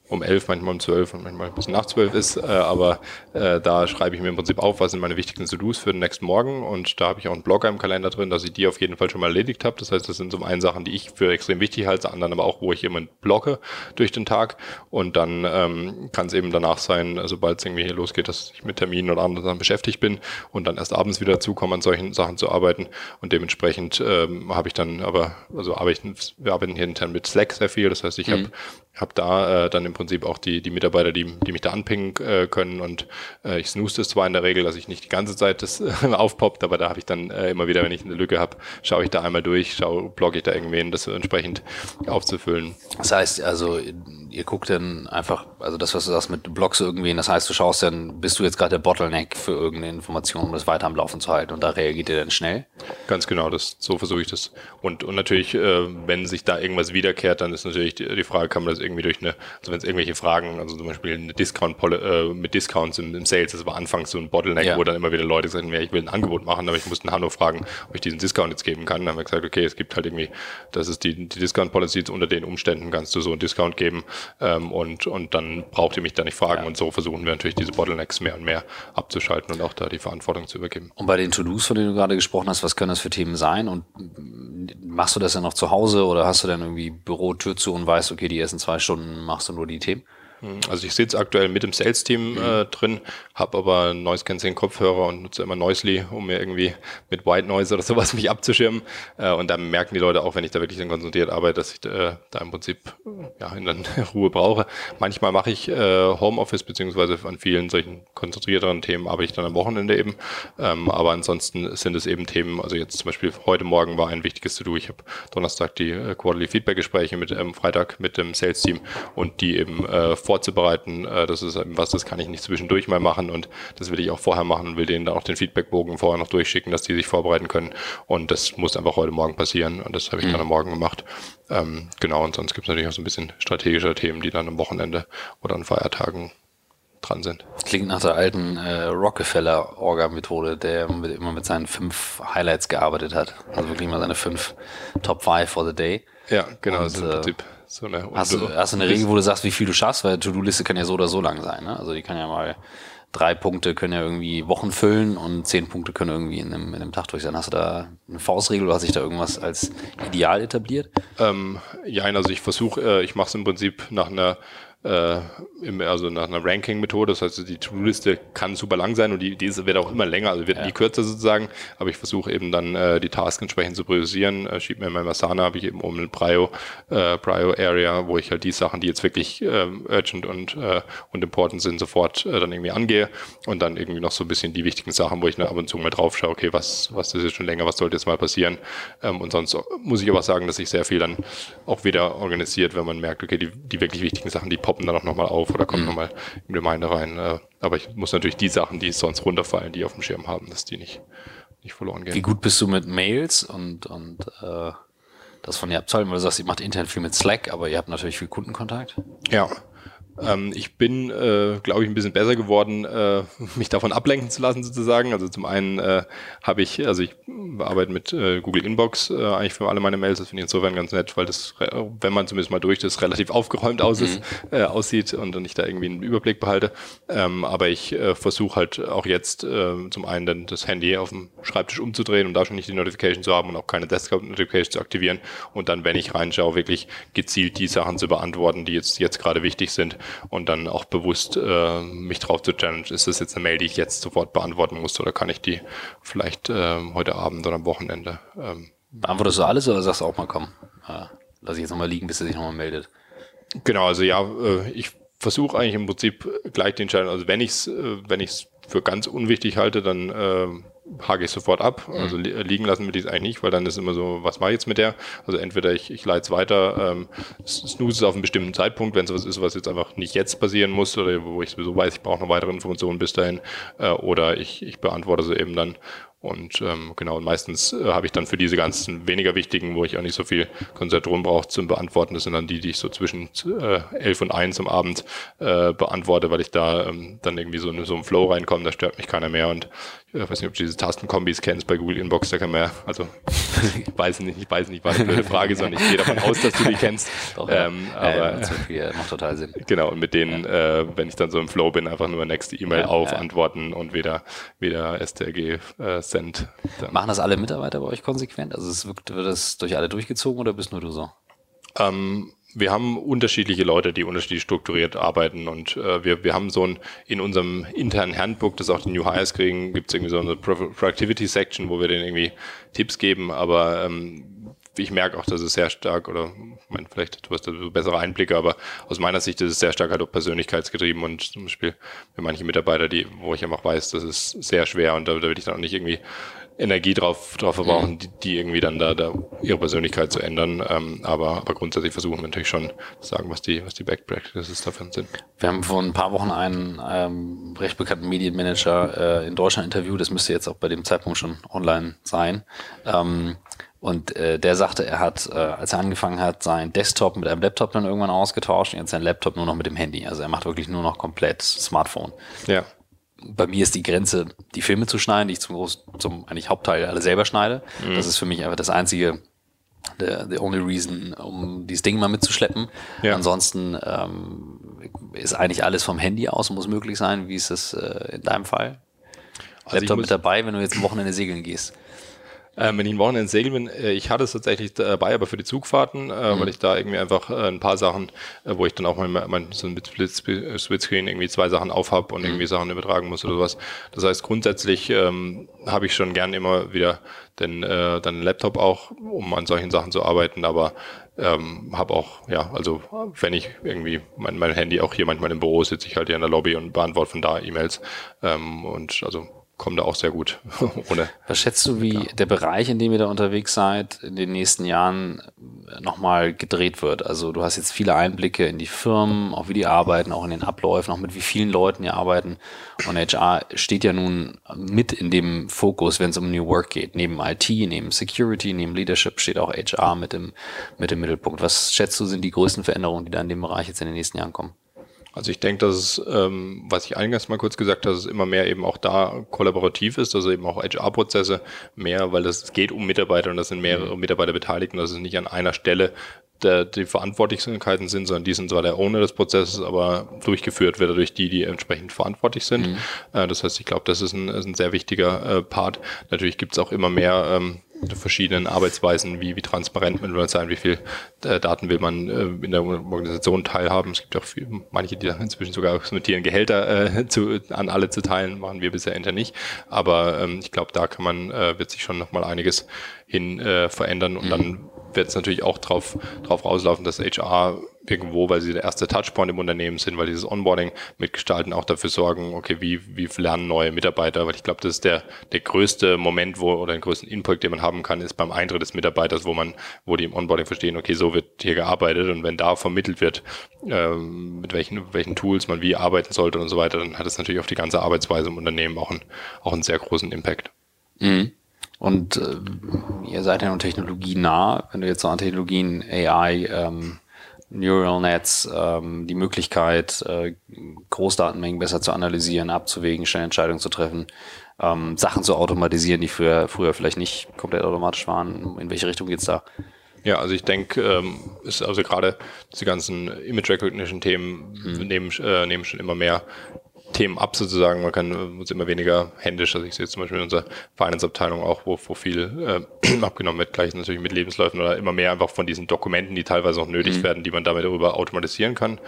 Speaker 3: um elf, manchmal um zwölf und manchmal bis nach zwölf ist. Äh, aber äh, da schreibe ich mir im Prinzip auf, was sind meine wichtigsten To-Dos für den nächsten Morgen. Und da habe ich auch einen Blogger im Kalender drin, dass ich die auf jeden Fall schon mal erledigt habe. Das heißt, das sind zum einen Sachen, die ich für extrem wichtig halte, anderen aber auch, wo ich immer blocke durch den Tag. Und dann ähm, kann es eben danach sein, sobald es irgendwie hier losgeht, dass ich mit Terminen oder anderen Sachen beschäftigt bin und dann erst abends wieder zukomme, an solchen Sachen zu arbeiten. Und dementsprechend ähm, habe ich dann aber, also arbeiten, wir arbeiten hier intern mit Slack sehr viel. Das heißt, ich mhm. habe habe da äh, dann im Prinzip auch die, die Mitarbeiter, die, die mich da anpingen äh, können und äh, ich snooze das zwar in der Regel, dass ich nicht die ganze Zeit das äh, *laughs* aufpoppt, aber da habe ich dann äh, immer wieder, wenn ich eine Lücke habe, schaue ich da einmal durch, schaue, blogge ich da irgendwen, das entsprechend aufzufüllen.
Speaker 2: Das heißt, also ihr guckt dann einfach, also das, was du sagst mit Blogs irgendwen, das heißt, du schaust dann, bist du jetzt gerade der Bottleneck für irgendeine Information, um das weiter am Laufen zu halten und da reagiert ihr dann schnell?
Speaker 3: Ganz genau, das, so versuche ich das. Und, und natürlich, äh, wenn sich da irgendwas wiederkehrt, dann ist natürlich die, die Frage, kann man das irgendwie durch eine, also wenn es irgendwelche Fragen, also zum Beispiel eine Discount äh, mit Discounts im, im Sales, das war anfangs so ein Bottleneck, ja. wo dann immer wieder Leute sagen, ja, ich will ein Angebot machen, aber ich musste Hanno fragen, ob ich diesen Discount jetzt geben kann. Dann haben wir gesagt, okay, es gibt halt irgendwie, das ist die, die Discount Policy, unter den Umständen kannst du so einen Discount geben ähm, und, und dann braucht ihr mich da nicht fragen. Ja. Und so versuchen wir natürlich diese Bottlenecks mehr und mehr abzuschalten und auch da die Verantwortung zu übergeben.
Speaker 2: Und bei den To-Dos, von denen du gerade gesprochen hast, was können das für Themen sein? Und machst du das ja noch zu Hause oder hast du dann irgendwie Büro, Tür zu und weißt, okay, die ersten zwei Stunden machst du nur die Themen?
Speaker 3: Hm, also ich sitze aktuell mit dem Sales-Team mhm. äh, drin, habe aber Noise Cancelling Kopfhörer und nutze immer Noisely, um mir irgendwie mit White Noise oder sowas *laughs* mich abzuschirmen. Äh, und da merken die Leute auch, wenn ich da wirklich dann konzentriert arbeite, dass ich äh, da im Prinzip ja in dann *laughs* Ruhe brauche. Manchmal mache ich äh, Homeoffice beziehungsweise an vielen solchen konzentrierteren Themen arbeite ich dann am Wochenende eben. Ähm, aber ansonsten sind es eben Themen, also jetzt zum Beispiel heute Morgen war ein wichtiges To-Do. Ich habe Donnerstag die äh, Quarterly Feedback Gespräche mit ähm, Freitag mit dem Sales-Team und die eben äh, vorzubereiten. Äh, das ist was, das kann ich nicht zwischendurch mal machen und das will ich auch vorher machen und will denen dann auch den Feedbackbogen vorher noch durchschicken, dass die sich vorbereiten können. Und das muss einfach heute Morgen passieren und das habe ich mhm. dann am Morgen gemacht. Ähm, genau, und sonst gibt es natürlich auch so ein bisschen strategische Themen, die dann am Wochenende oder an Feiertagen dran sind.
Speaker 2: Klingt nach der alten äh, Rockefeller-Orga-Methode, der mit, immer mit seinen fünf Highlights gearbeitet hat. Also wirklich mal seine fünf Top Five for the Day.
Speaker 3: Ja, genau, und, das ist im
Speaker 2: äh, Prinzip so eine, hast, du, hast du eine Regel, wo du sagst, wie viel du schaffst? Weil To-Do-Liste kann ja so oder so lang sein. Ne? Also die kann ja mal drei Punkte können ja irgendwie Wochen füllen und zehn Punkte können irgendwie in einem, in einem Tag durch sein. Hast du da eine Faustregel oder hat sich da irgendwas als ideal etabliert?
Speaker 3: Ähm, ja, also ich versuche, äh, ich mache es im Prinzip nach einer äh, im, also nach einer Ranking-Methode. Das heißt, die To-Do-Liste kann super lang sein und die, diese wird auch immer länger, also wird ja. nie kürzer sozusagen. Aber ich versuche eben dann äh, die Tasks entsprechend zu priorisieren. Äh, schieb mir in meinem Asana habe ich eben um eine Prio, äh, Prio Area, wo ich halt die Sachen, die jetzt wirklich äh, urgent und, äh, und important sind, sofort äh, dann irgendwie angehe. Und dann irgendwie noch so ein bisschen die wichtigen Sachen, wo ich ab und zu mal drauf schaue, okay, was, was ist jetzt schon länger, was sollte jetzt mal passieren. Ähm, und sonst muss ich aber sagen, dass ich sehr viel dann auch wieder organisiert, wenn man merkt, okay, die, die wirklich wichtigen Sachen, die poppen dann auch nochmal auf oder kommen mhm. nochmal in die Gemeinde rein. Äh, aber ich muss natürlich die Sachen, die sonst runterfallen, die auf dem Schirm haben, dass die nicht, nicht verloren gehen.
Speaker 2: Wie gut bist du mit Mails und, und äh, das von der Abteilung, weil du sagst, ihr macht intern viel mit Slack, aber ihr habt natürlich viel Kundenkontakt?
Speaker 3: Ja, ähm, ich bin, äh, glaube ich, ein bisschen besser geworden, äh, *laughs* mich davon ablenken zu lassen sozusagen. Also zum einen äh, habe ich, also ich arbeite mit äh, Google Inbox äh, eigentlich für alle meine Mails. Das finde ich insofern ganz nett, weil das, wenn man zumindest mal durch das, relativ aufgeräumt aus ist, mhm. äh, aussieht und dann ich da irgendwie einen Überblick behalte. Ähm, aber ich versuche halt auch jetzt zum einen dann das Handy auf dem Schreibtisch umzudrehen, um da schon nicht die Notification zu haben und auch keine Desktop-Notification zu aktivieren. Und dann, wenn ich reinschaue, wirklich gezielt die Sachen zu beantworten, die jetzt, jetzt gerade wichtig sind und dann auch bewusst äh, mich drauf zu challenge, ist das jetzt eine Mail, die ich jetzt sofort beantworten muss oder kann ich die vielleicht äh, heute Abend oder am Wochenende? Ähm,
Speaker 2: Beantwortest du alles oder sagst du auch mal, komm, äh, lass ich jetzt nochmal liegen, bis er sich nochmal meldet?
Speaker 3: Genau, also ja, äh, ich versuche eigentlich im Prinzip gleich den Challenge, also wenn ich es äh, wenn ich's für ganz unwichtig halte, dann äh, hake ich sofort ab. Mhm. Also li liegen lassen wir dies eigentlich nicht, weil dann ist immer so, was mache ich jetzt mit der? Also entweder ich, ich leite es weiter, ähm, snooze es auf einen bestimmten Zeitpunkt, wenn es was ist, was jetzt einfach nicht jetzt passieren muss oder wo ich sowieso weiß, ich brauche noch weitere Informationen bis dahin, äh, oder ich, ich beantworte sie eben dann und ähm, genau, meistens äh, habe ich dann für diese ganzen weniger wichtigen, wo ich auch nicht so viel Konzentration brauche zum Beantworten, das sind dann die, die ich so zwischen äh, 11 und 1 am Abend äh, beantworte, weil ich da ähm, dann irgendwie so in so einen Flow reinkomme, da stört mich keiner mehr. Und ich weiß nicht, ob du diese Tastenkombis kennst bei Google Inbox, da kann man ja, also ich *laughs* weiß nicht, ich weiß nicht, war eine blöde Frage, sondern ich gehe davon aus, dass du die kennst. *laughs*
Speaker 2: Doch, ähm, aber ja, macht total Sinn.
Speaker 3: Genau, und mit denen, ja. äh, wenn ich dann so im Flow bin, einfach nur nächste E-Mail ja, auf, antworten und wieder, wieder STRG äh, Cent.
Speaker 2: Machen das alle Mitarbeiter bei euch konsequent? Also es wird, wird das durch alle durchgezogen oder bist nur du so?
Speaker 3: Ähm, wir haben unterschiedliche Leute, die unterschiedlich strukturiert arbeiten und äh, wir, wir haben so ein, in unserem internen Handbook, das auch die New Hires kriegen, gibt es irgendwie so eine Productivity Section, wo wir denen irgendwie Tipps geben, aber ähm, ich merke auch, dass es sehr stark, oder mein, vielleicht du hast da bessere Einblicke, aber aus meiner Sicht ist es sehr stark halt auch persönlichkeitsgetrieben und zum Beispiel für manche Mitarbeiter, die, wo ich einfach weiß, das ist sehr schwer und da, da will ich dann auch nicht irgendwie Energie drauf, drauf verbrauchen, mhm. die, die irgendwie dann da, da ihre Persönlichkeit zu ändern. Ähm, aber, aber grundsätzlich versuchen wir natürlich schon zu sagen, was die, was die Back Practices davon sind.
Speaker 2: Wir haben vor ein paar Wochen einen ähm, recht bekannten Medienmanager äh, in Deutschland interviewt. Das müsste jetzt auch bei dem Zeitpunkt schon online sein. Ähm, Und äh, der sagte, er hat, äh, als er angefangen hat, seinen Desktop mit einem Laptop dann irgendwann ausgetauscht und jetzt sein Laptop nur noch mit dem Handy. Also er macht wirklich nur noch komplett Smartphone.
Speaker 3: Ja.
Speaker 2: Bei mir ist die Grenze, die Filme zu schneiden, die ich zum, Groß, zum eigentlich Hauptteil alle selber schneide. Mhm. Das ist für mich einfach das einzige, the, the only reason, um dieses Ding mal mitzuschleppen. Ja. Ansonsten ähm, ist eigentlich alles vom Handy aus, muss möglich sein. Wie ist es äh, in deinem Fall? Also Laptop mit dabei, wenn du jetzt ein Wochenende segeln gehst.
Speaker 3: Ähm, wenn ich ein Wochenende segeln bin, äh, ich hatte es tatsächlich dabei, aber für die Zugfahrten, äh, mhm. weil ich da irgendwie einfach äh, ein paar Sachen, äh, wo ich dann auch mein, mein so mit Splitscreen irgendwie zwei Sachen aufhab und mhm. irgendwie Sachen übertragen muss oder sowas. Das heißt, grundsätzlich ähm, habe ich schon gern immer wieder den, äh, dann einen Laptop auch, um an solchen Sachen zu arbeiten, aber ähm, habe auch, ja, also wenn ich irgendwie mein, mein Handy auch hier manchmal im Büro sitze, ich halt hier in der Lobby und beantworte von da E-Mails ähm, und also kommen da auch sehr gut *laughs*
Speaker 2: ohne. Was schätzt du, wie ja. der Bereich, in dem ihr da unterwegs seid, in den nächsten Jahren nochmal gedreht wird? Also du hast jetzt viele Einblicke in die Firmen, auch wie die arbeiten, auch in den Abläufen, auch mit wie vielen Leuten ihr arbeiten. Und HR steht ja nun mit in dem Fokus, wenn es um New Work geht. Neben IT, neben Security, neben Leadership steht auch HR mit im, mit im Mittelpunkt. Was schätzt du, sind die größten Veränderungen, die da in dem Bereich jetzt in den nächsten Jahren kommen?
Speaker 3: Also ich denke, dass es, ähm, was ich eingangs mal kurz gesagt habe, dass es immer mehr eben auch da kollaborativ ist, also eben auch HR-Prozesse mehr, weil es geht um Mitarbeiter und das sind mehrere mhm. Mitarbeiter beteiligt und das ist nicht an einer Stelle der, die Verantwortlichkeiten sind, sondern die sind zwar der Owner des Prozesses, aber durchgeführt wird er durch die, die entsprechend verantwortlich sind. Mhm. Äh, das heißt, ich glaube, das ist ein, ist ein sehr wichtiger äh, Part. Natürlich gibt es auch immer mehr ähm, verschiedenen Arbeitsweisen, wie, wie transparent will man sein, wie viel äh, Daten will man äh, in der Organisation teilhaben. Es gibt auch viel, manche, die dann inzwischen sogar notieren, Gehälter äh, zu, an alle zu teilen, machen wir bisher intern nicht. Aber ähm, ich glaube, da kann man, äh, wird sich schon nochmal einiges hin äh, verändern und mhm. dann wird es natürlich auch drauf, drauf rauslaufen, dass HR irgendwo, weil sie der erste Touchpoint im Unternehmen sind, weil dieses Onboarding mitgestalten, auch dafür sorgen, okay, wie, wie lernen neue Mitarbeiter, weil ich glaube, das ist der, der größte Moment, wo, oder den größten Input, den man haben kann, ist beim Eintritt des Mitarbeiters, wo man, wo die im Onboarding verstehen, okay, so wird hier gearbeitet und wenn da vermittelt wird, ähm, mit welchen, welchen Tools man wie arbeiten sollte und so weiter, dann hat es natürlich auf die ganze Arbeitsweise im Unternehmen auch einen, auch einen sehr großen Impact.
Speaker 2: Mhm. Und äh, ihr seid ja nur technologienah, wenn du jetzt so an Technologien, AI, ähm, Neural Nets, ähm, die Möglichkeit, äh, Großdatenmengen besser zu analysieren, abzuwägen, schnell Entscheidungen zu treffen, ähm, Sachen zu automatisieren, die früher, früher vielleicht nicht komplett automatisch waren. In welche Richtung geht's da?
Speaker 3: Ja, also ich denke, ähm, ist also gerade diese ganzen Image Recognition Themen mhm. nehmen, äh, nehmen schon immer mehr Themen ab sozusagen. Man kann muss immer weniger händisch. Also ich sehe zum Beispiel in unserer Finance-Abteilung auch, wo, wo viel äh, *clears throat* abgenommen wird, gleich natürlich mit Lebensläufen oder immer mehr einfach von diesen Dokumenten, die teilweise auch nötig mhm. werden, die man damit darüber automatisieren kann.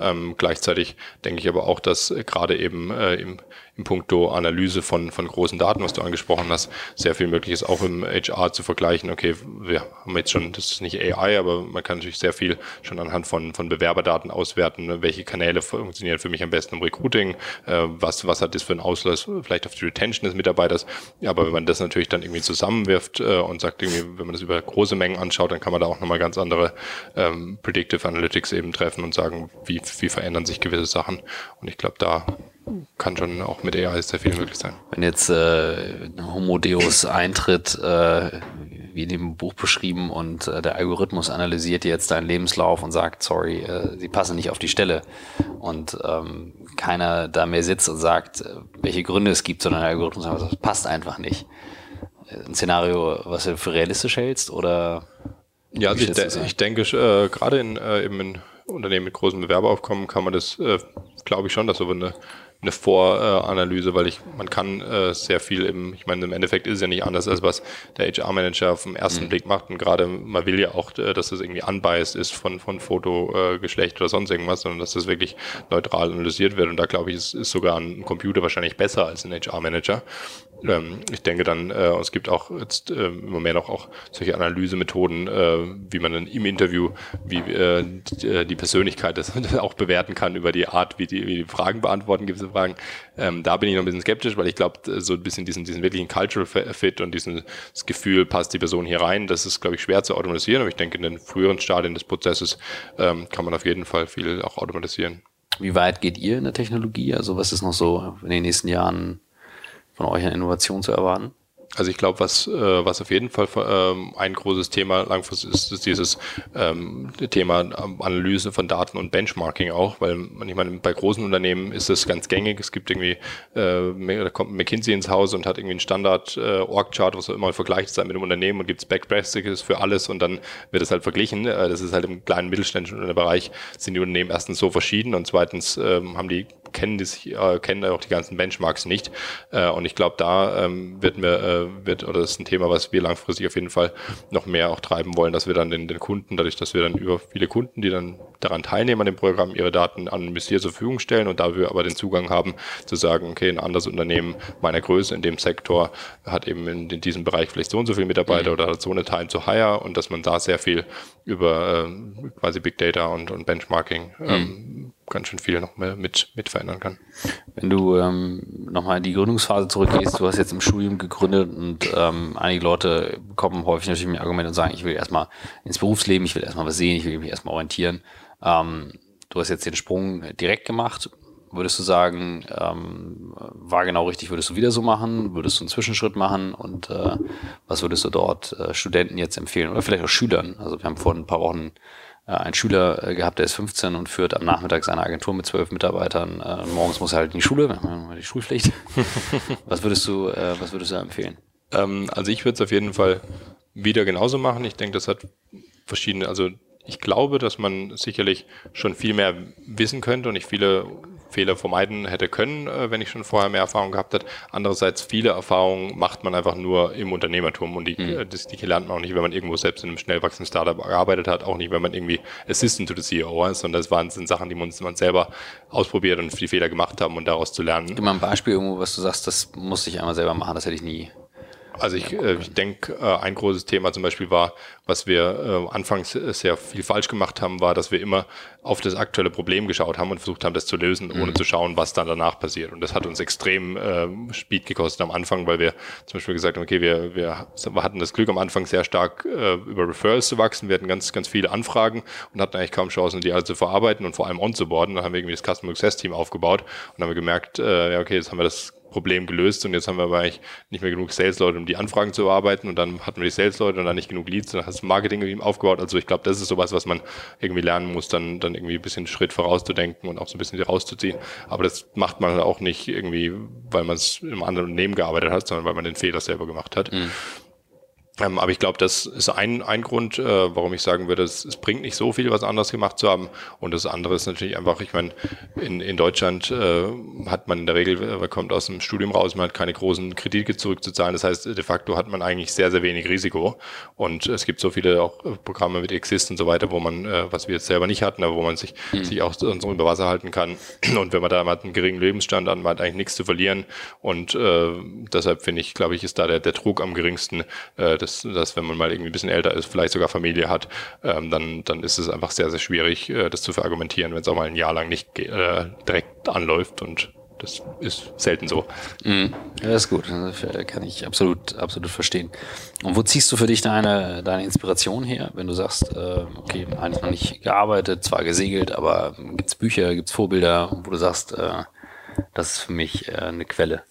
Speaker 3: Ähm, gleichzeitig denke ich aber auch, dass äh, gerade eben äh, im im Punkto Analyse von, von großen Daten, was du angesprochen hast, sehr viel möglich ist, auch im HR zu vergleichen. Okay, wir haben jetzt schon, das ist nicht AI, aber man kann natürlich sehr viel schon anhand von, von Bewerberdaten auswerten, ne? welche Kanäle funktionieren für mich am besten im Recruiting, äh, was, was hat das für einen Auslös vielleicht auf die Retention des Mitarbeiters. Aber wenn man das natürlich dann irgendwie zusammenwirft äh, und sagt, irgendwie, wenn man das über große Mengen anschaut, dann kann man da auch nochmal ganz andere ähm, Predictive Analytics eben treffen und sagen, wie, wie verändern sich gewisse Sachen. Und ich glaube, da kann schon auch mit AI sehr viel möglich sein.
Speaker 2: Wenn jetzt äh, Homo Deus eintritt, äh, wie in dem Buch beschrieben, und äh, der Algorithmus analysiert jetzt deinen Lebenslauf und sagt, sorry, äh, sie passen nicht auf die Stelle. Und ähm, keiner da mehr sitzt und sagt, äh, welche Gründe es gibt, sondern der Algorithmus sagt, das passt einfach nicht. Ein Szenario, was du für realistisch hältst, oder?
Speaker 3: Ja, also ich, de ich, denke, äh, gerade in, äh, eben in Unternehmen mit großem Bewerberaufkommen kann man das, äh, glaube ich schon, dass so eine eine Voranalyse, weil ich, man kann äh, sehr viel im, ich meine, im Endeffekt ist es ja nicht anders, als was der HR-Manager auf den ersten mhm. Blick macht. Und gerade, man will ja auch, äh, dass das irgendwie unbiased ist von, von Foto, äh, Geschlecht oder sonst irgendwas, sondern dass das wirklich neutral analysiert wird. Und da glaube ich, ist, ist sogar ein Computer wahrscheinlich besser als ein HR-Manager. Ähm, ich denke dann, äh, es gibt auch jetzt äh, immer mehr noch auch solche Analysemethoden, äh, wie man dann im Interview, wie äh, die, äh, die Persönlichkeit das *laughs* auch bewerten kann über die Art, wie die, wie die Fragen beantworten, gewisse Fragen. Ähm, da bin ich noch ein bisschen skeptisch, weil ich glaube, so ein bisschen diesen, diesen wirklichen Cultural Fit und dieses Gefühl, passt die Person hier rein, das ist, glaube ich, schwer zu automatisieren, aber ich denke, in den früheren Stadien des Prozesses ähm, kann man auf jeden Fall viel auch automatisieren.
Speaker 2: Wie weit geht ihr in der Technologie? Also was ist noch so in den nächsten Jahren von euch an Innovation zu erwarten?
Speaker 3: Also ich glaube, was, äh, was auf jeden Fall ähm, ein großes Thema langfristig ist, ist dieses ähm, Thema Analyse von Daten und Benchmarking auch, weil ich meine, bei großen Unternehmen ist das ganz gängig. Es gibt irgendwie, äh, da kommt McKinsey ins Haus und hat irgendwie einen Standard äh, was immer vergleicht sein mit dem Unternehmen und gibt es Back für alles und dann wird es halt verglichen. Äh, das ist halt im kleinen mittelständischen Bereich sind die Unternehmen erstens so verschieden und zweitens ähm, haben die kennen die, äh, kennen auch die ganzen Benchmarks nicht. Äh, und ich glaube, da ähm, wird mir, äh, wird, oder das ist ein Thema, was wir langfristig auf jeden Fall noch mehr auch treiben wollen, dass wir dann den, den Kunden, dadurch, dass wir dann über viele Kunden, die dann daran teilnehmen an dem Programm, ihre Daten anonymisiert zur Verfügung stellen und da wir aber den Zugang haben, zu sagen, okay, ein anderes Unternehmen meiner Größe in dem Sektor hat eben in, in diesem Bereich vielleicht so und so viele Mitarbeiter mhm. oder hat so eine Time to Hire und dass man da sehr viel über äh, quasi Big Data und, und Benchmarking ähm, mhm ganz schön viel noch mehr mit, mit verändern kann.
Speaker 2: Wenn du ähm, nochmal in die Gründungsphase zurückgehst, du hast jetzt im Studium gegründet und ähm, einige Leute kommen häufig natürlich mit Argument und sagen, ich will erstmal ins Berufsleben, ich will erstmal was sehen, ich will mich erstmal orientieren. Ähm, du hast jetzt den Sprung direkt gemacht. Würdest du sagen, ähm, war genau richtig, würdest du wieder so machen? Würdest du einen Zwischenschritt machen? Und äh, was würdest du dort äh, Studenten jetzt empfehlen? Oder vielleicht auch Schülern? Also wir haben vor ein paar Wochen äh, einen Schüler äh, gehabt, der ist 15 und führt am Nachmittag seine Agentur mit zwölf Mitarbeitern. Äh, morgens muss er halt in die Schule, die Schulpflicht. *laughs* was würdest du, äh, was würdest du empfehlen?
Speaker 3: Ähm, also ich würde es auf jeden Fall wieder genauso machen. Ich denke, das hat verschiedene, also ich glaube, dass man sicherlich schon viel mehr wissen könnte und ich viele Fehler vermeiden hätte können, äh, wenn ich schon vorher mehr Erfahrung gehabt hätte. Andererseits, viele Erfahrungen macht man einfach nur im Unternehmertum und die, mhm. das, die lernt man auch nicht, wenn man irgendwo selbst in einem schnell wachsenden Startup gearbeitet hat, auch nicht, wenn man irgendwie Assistant to the CEO ist, sondern das waren, sind Sachen, die man, man selber ausprobiert und die Fehler gemacht haben und daraus zu lernen.
Speaker 2: Gib mal ein Beispiel irgendwo, was du sagst, das musste ich einmal selber machen, das hätte ich nie
Speaker 3: also ich, äh, ich denke, äh, ein großes Thema zum Beispiel war, was wir äh, anfangs sehr viel falsch gemacht haben, war, dass wir immer auf das aktuelle Problem geschaut haben und versucht haben, das zu lösen, ohne mhm. zu schauen, was dann danach passiert. Und das hat uns extrem äh, Speed gekostet am Anfang, weil wir zum Beispiel gesagt haben, okay, wir, wir hatten das Glück am Anfang sehr stark äh, über Referrals zu wachsen. Wir hatten ganz, ganz viele Anfragen und hatten eigentlich kaum Chancen, die alle zu verarbeiten und vor allem onzuboarden. Dann haben wir irgendwie das Customer Success Team aufgebaut und haben gemerkt, äh, ja, okay, jetzt haben wir das Problem gelöst und jetzt haben wir aber eigentlich nicht mehr genug Sales-Leute, um die Anfragen zu bearbeiten und dann hatten wir die Sales-Leute und dann nicht genug Leads und dann hat das Marketing aufgebaut. Also ich glaube, das ist sowas, was man irgendwie lernen muss, dann, dann irgendwie ein bisschen Schritt vorauszudenken und auch so ein bisschen rauszuziehen. Aber das macht man auch nicht irgendwie, weil man es einem anderen Unternehmen gearbeitet hat, sondern weil man den Fehler selber gemacht hat. Mhm. Ähm, aber ich glaube, das ist ein, ein Grund, äh, warum ich sagen würde, es, es bringt nicht so viel, was anderes gemacht zu haben. Und das andere ist natürlich einfach, ich meine, in, in Deutschland äh, hat man in der Regel, man kommt aus dem Studium raus, man hat keine großen Kredite zurückzuzahlen. Das heißt, de facto hat man eigentlich sehr, sehr wenig Risiko. Und es gibt so viele auch Programme mit Exist und so weiter, wo man, äh, was wir jetzt selber nicht hatten, aber wo man sich, mhm. sich auch so über Wasser halten kann. *clears throat* Und wenn man da mal einen geringen Lebensstand hat, man hat eigentlich nichts zu verlieren. Und äh, deshalb finde ich, glaube ich, ist da der, der Druck am geringsten, äh, dass, dass wenn man mal irgendwie ein bisschen älter ist, vielleicht sogar Familie hat, ähm, dann, dann ist es einfach sehr, sehr schwierig, äh, das zu verargumentieren, wenn es auch mal ein Jahr lang nicht äh, direkt anläuft und das ist selten so.
Speaker 2: Mhm. Ja, das ist gut. Das kann ich absolut, absolut verstehen. Und wo ziehst du für dich deine, deine Inspiration her, wenn du sagst, äh, okay, eigentlich noch nicht gearbeitet, zwar gesegelt, aber gibt es Bücher, gibt es Vorbilder, wo du sagst, äh, das ist für mich äh, eine Quelle?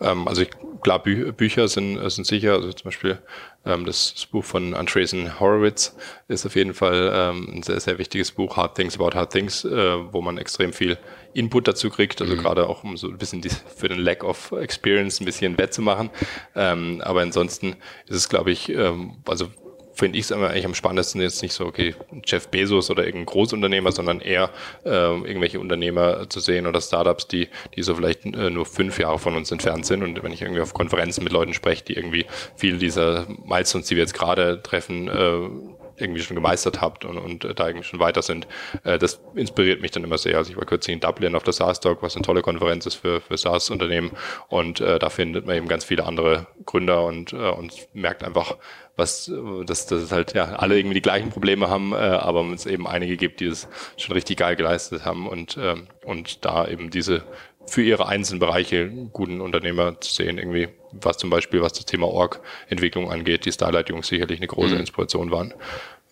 Speaker 3: Ähm, also ich, klar, Bü Bücher sind, sind sicher, also zum Beispiel ähm, das, Buch von Andreessen Horowitz ist auf jeden Fall ähm, ein sehr, sehr wichtiges Buch, Hard Things About Hard Things, äh, wo man extrem viel Input dazu kriegt, also mhm. gerade auch um so ein bisschen die, für den Lack of Experience ein bisschen wettzumachen. Ähm, aber ansonsten ist es, glaube ich, ähm, also finde ich es eigentlich am spannendsten jetzt nicht so, okay, Jeff Bezos oder irgendein Großunternehmer, sondern eher äh, irgendwelche Unternehmer zu sehen oder Startups, die, die so vielleicht äh, nur fünf Jahre von uns entfernt sind. Und wenn ich irgendwie auf Konferenzen mit Leuten spreche, die irgendwie viele dieser Milestones, die wir jetzt gerade treffen, äh, irgendwie schon gemeistert habt und, und äh, da irgendwie schon weiter sind. Äh, das inspiriert mich dann immer sehr. Also ich war kürzlich in Dublin auf der SaaS Talk, was eine tolle Konferenz ist für, für SaaS-Unternehmen und äh, da findet man eben ganz viele andere Gründer und, äh, und merkt einfach, was, dass, dass halt ja alle irgendwie die gleichen Probleme haben, äh, aber es eben einige gibt, die es schon richtig geil geleistet haben und, äh, und da eben diese für ihre einzelnen Bereiche guten Unternehmer zu sehen, irgendwie, was zum Beispiel, was das Thema Org-Entwicklung angeht, die Starlight-Jungs sicherlich eine große mhm. Inspiration waren.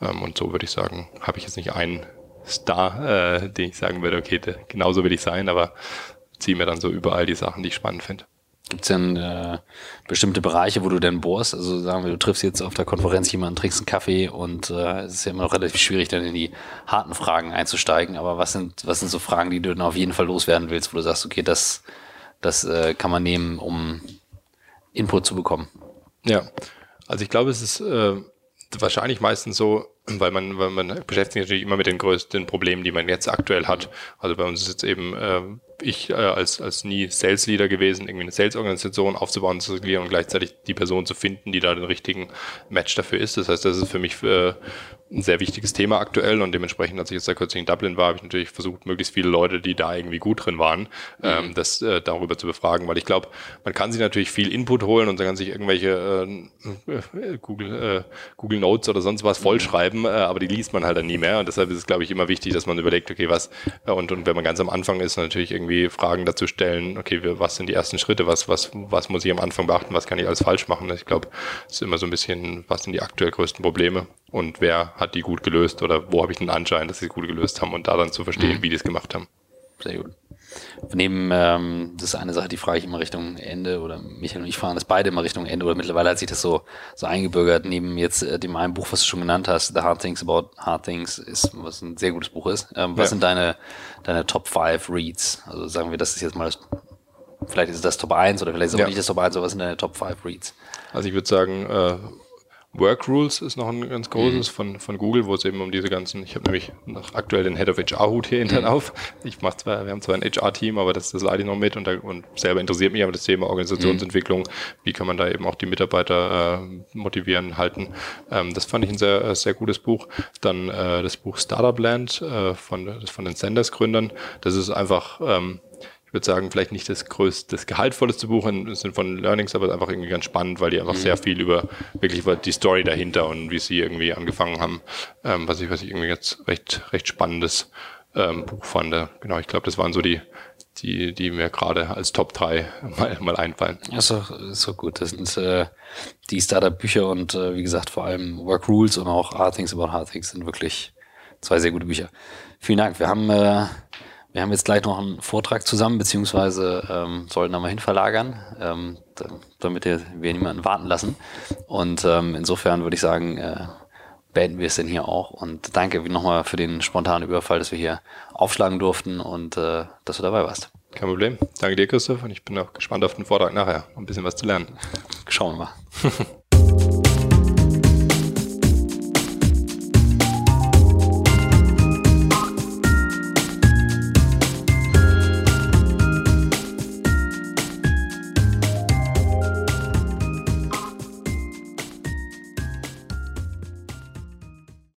Speaker 3: Ähm, und so würde ich sagen, habe ich jetzt nicht einen Star, äh, den ich sagen würde, okay, genauso will ich sein, aber ziehe mir dann so überall die Sachen, die ich spannend finde.
Speaker 2: Gibt es denn äh, bestimmte Bereiche, wo du denn bohrst? Also sagen wir, du triffst jetzt auf der Konferenz jemanden, trinkst einen Kaffee und äh, es ist ja immer noch relativ schwierig, dann in die harten Fragen einzusteigen. Aber was sind, was sind so Fragen, die du dann auf jeden Fall loswerden willst, wo du sagst, okay, das, das äh, kann man nehmen, um Input zu bekommen?
Speaker 3: Ja, also ich glaube, es ist äh, wahrscheinlich meistens so, weil man, weil man beschäftigt sich natürlich immer mit den größten Problemen, die man jetzt aktuell hat. Also bei uns ist jetzt eben äh, ich äh, als, als nie Sales Leader gewesen, irgendwie eine Sales-Organisation aufzubauen, zu skalieren und gleichzeitig die Person zu finden, die da den richtigen Match dafür ist. Das heißt, das ist für mich äh, ein sehr wichtiges Thema aktuell und dementsprechend, als ich jetzt da kürzlich in Dublin war, habe ich natürlich versucht, möglichst viele Leute, die da irgendwie gut drin waren, mhm. ähm, das äh, darüber zu befragen, weil ich glaube, man kann sich natürlich viel Input holen und dann kann sich irgendwelche äh, Google, äh, Google Notes oder sonst was vollschreiben, äh, aber die liest man halt dann nie mehr und deshalb ist es, glaube ich, immer wichtig, dass man überlegt, okay, was, äh, und, und wenn man ganz am Anfang ist, natürlich irgendwie Fragen dazu stellen, okay, was sind die ersten Schritte, was, was, was muss ich am Anfang beachten, was kann ich alles falsch machen. Ich glaube, es ist immer so ein bisschen, was sind die aktuell größten Probleme und wer hat die gut gelöst oder wo habe ich den Anschein, dass sie es gut gelöst haben und da dann zu verstehen, mhm. wie die es gemacht haben.
Speaker 2: Sehr gut. Neben, ähm, das ist eine Sache, die frage ich immer Richtung Ende oder Michael und ich fragen das beide immer Richtung Ende oder mittlerweile hat sich das so, so eingebürgert, neben jetzt äh, dem einen Buch, was du schon genannt hast, The Hard Things About Hard Things, ist, was ein sehr gutes Buch ist. Ähm, was ja. sind deine, deine Top 5 Reads? Also sagen wir, das ist jetzt mal das, vielleicht ist es das Top 1 oder vielleicht ist es auch ja. nicht das Top 1, aber was sind deine Top 5 Reads?
Speaker 3: Also ich würde sagen, äh, Work Rules ist noch ein ganz großes mhm. von, von Google, wo es eben um diese ganzen, ich habe nämlich noch aktuell den Head of HR-Hut hier intern mhm. auf. Ich mache zwar, wir haben zwar ein HR-Team, aber das, das leide ich noch mit und, da, und selber interessiert mich aber das Thema Organisationsentwicklung. Mhm. Wie kann man da eben auch die Mitarbeiter äh, motivieren, halten. Ähm, das fand ich ein sehr, sehr gutes Buch. Dann äh, das Buch Startup Land äh, von, von den Senders-Gründern. Das ist einfach ähm, ich würde sagen, vielleicht nicht das größte, das gehaltvollste Buch im Sinne von Learnings, aber einfach irgendwie ganz spannend, weil die einfach mhm. sehr viel über wirklich über die Story dahinter und wie sie irgendwie angefangen haben, ähm, was ich, was ich irgendwie jetzt recht, recht spannendes ähm, Buch fand. Genau, ich glaube, das waren so die, die, die mir gerade als Top 3 *laughs* mal, mal einfallen.
Speaker 2: Ja, ist doch, ist doch gut. Das sind äh, die Startup-Bücher und äh, wie gesagt, vor allem Work Rules und auch Hard Things About Hard Things sind wirklich zwei sehr gute Bücher. Vielen Dank. Wir haben äh, wir haben jetzt gleich noch einen Vortrag zusammen, beziehungsweise ähm, sollten da mal hin verlagern, ähm, damit wir niemanden warten lassen. Und ähm, insofern würde ich sagen, äh, beenden wir es denn hier auch. Und danke nochmal für den spontanen Überfall, dass wir hier aufschlagen durften und äh, dass du dabei warst.
Speaker 3: Kein Problem. Danke dir, Christoph. Und ich bin auch gespannt auf den Vortrag nachher, um ein bisschen was zu lernen.
Speaker 2: Schauen wir mal. *laughs*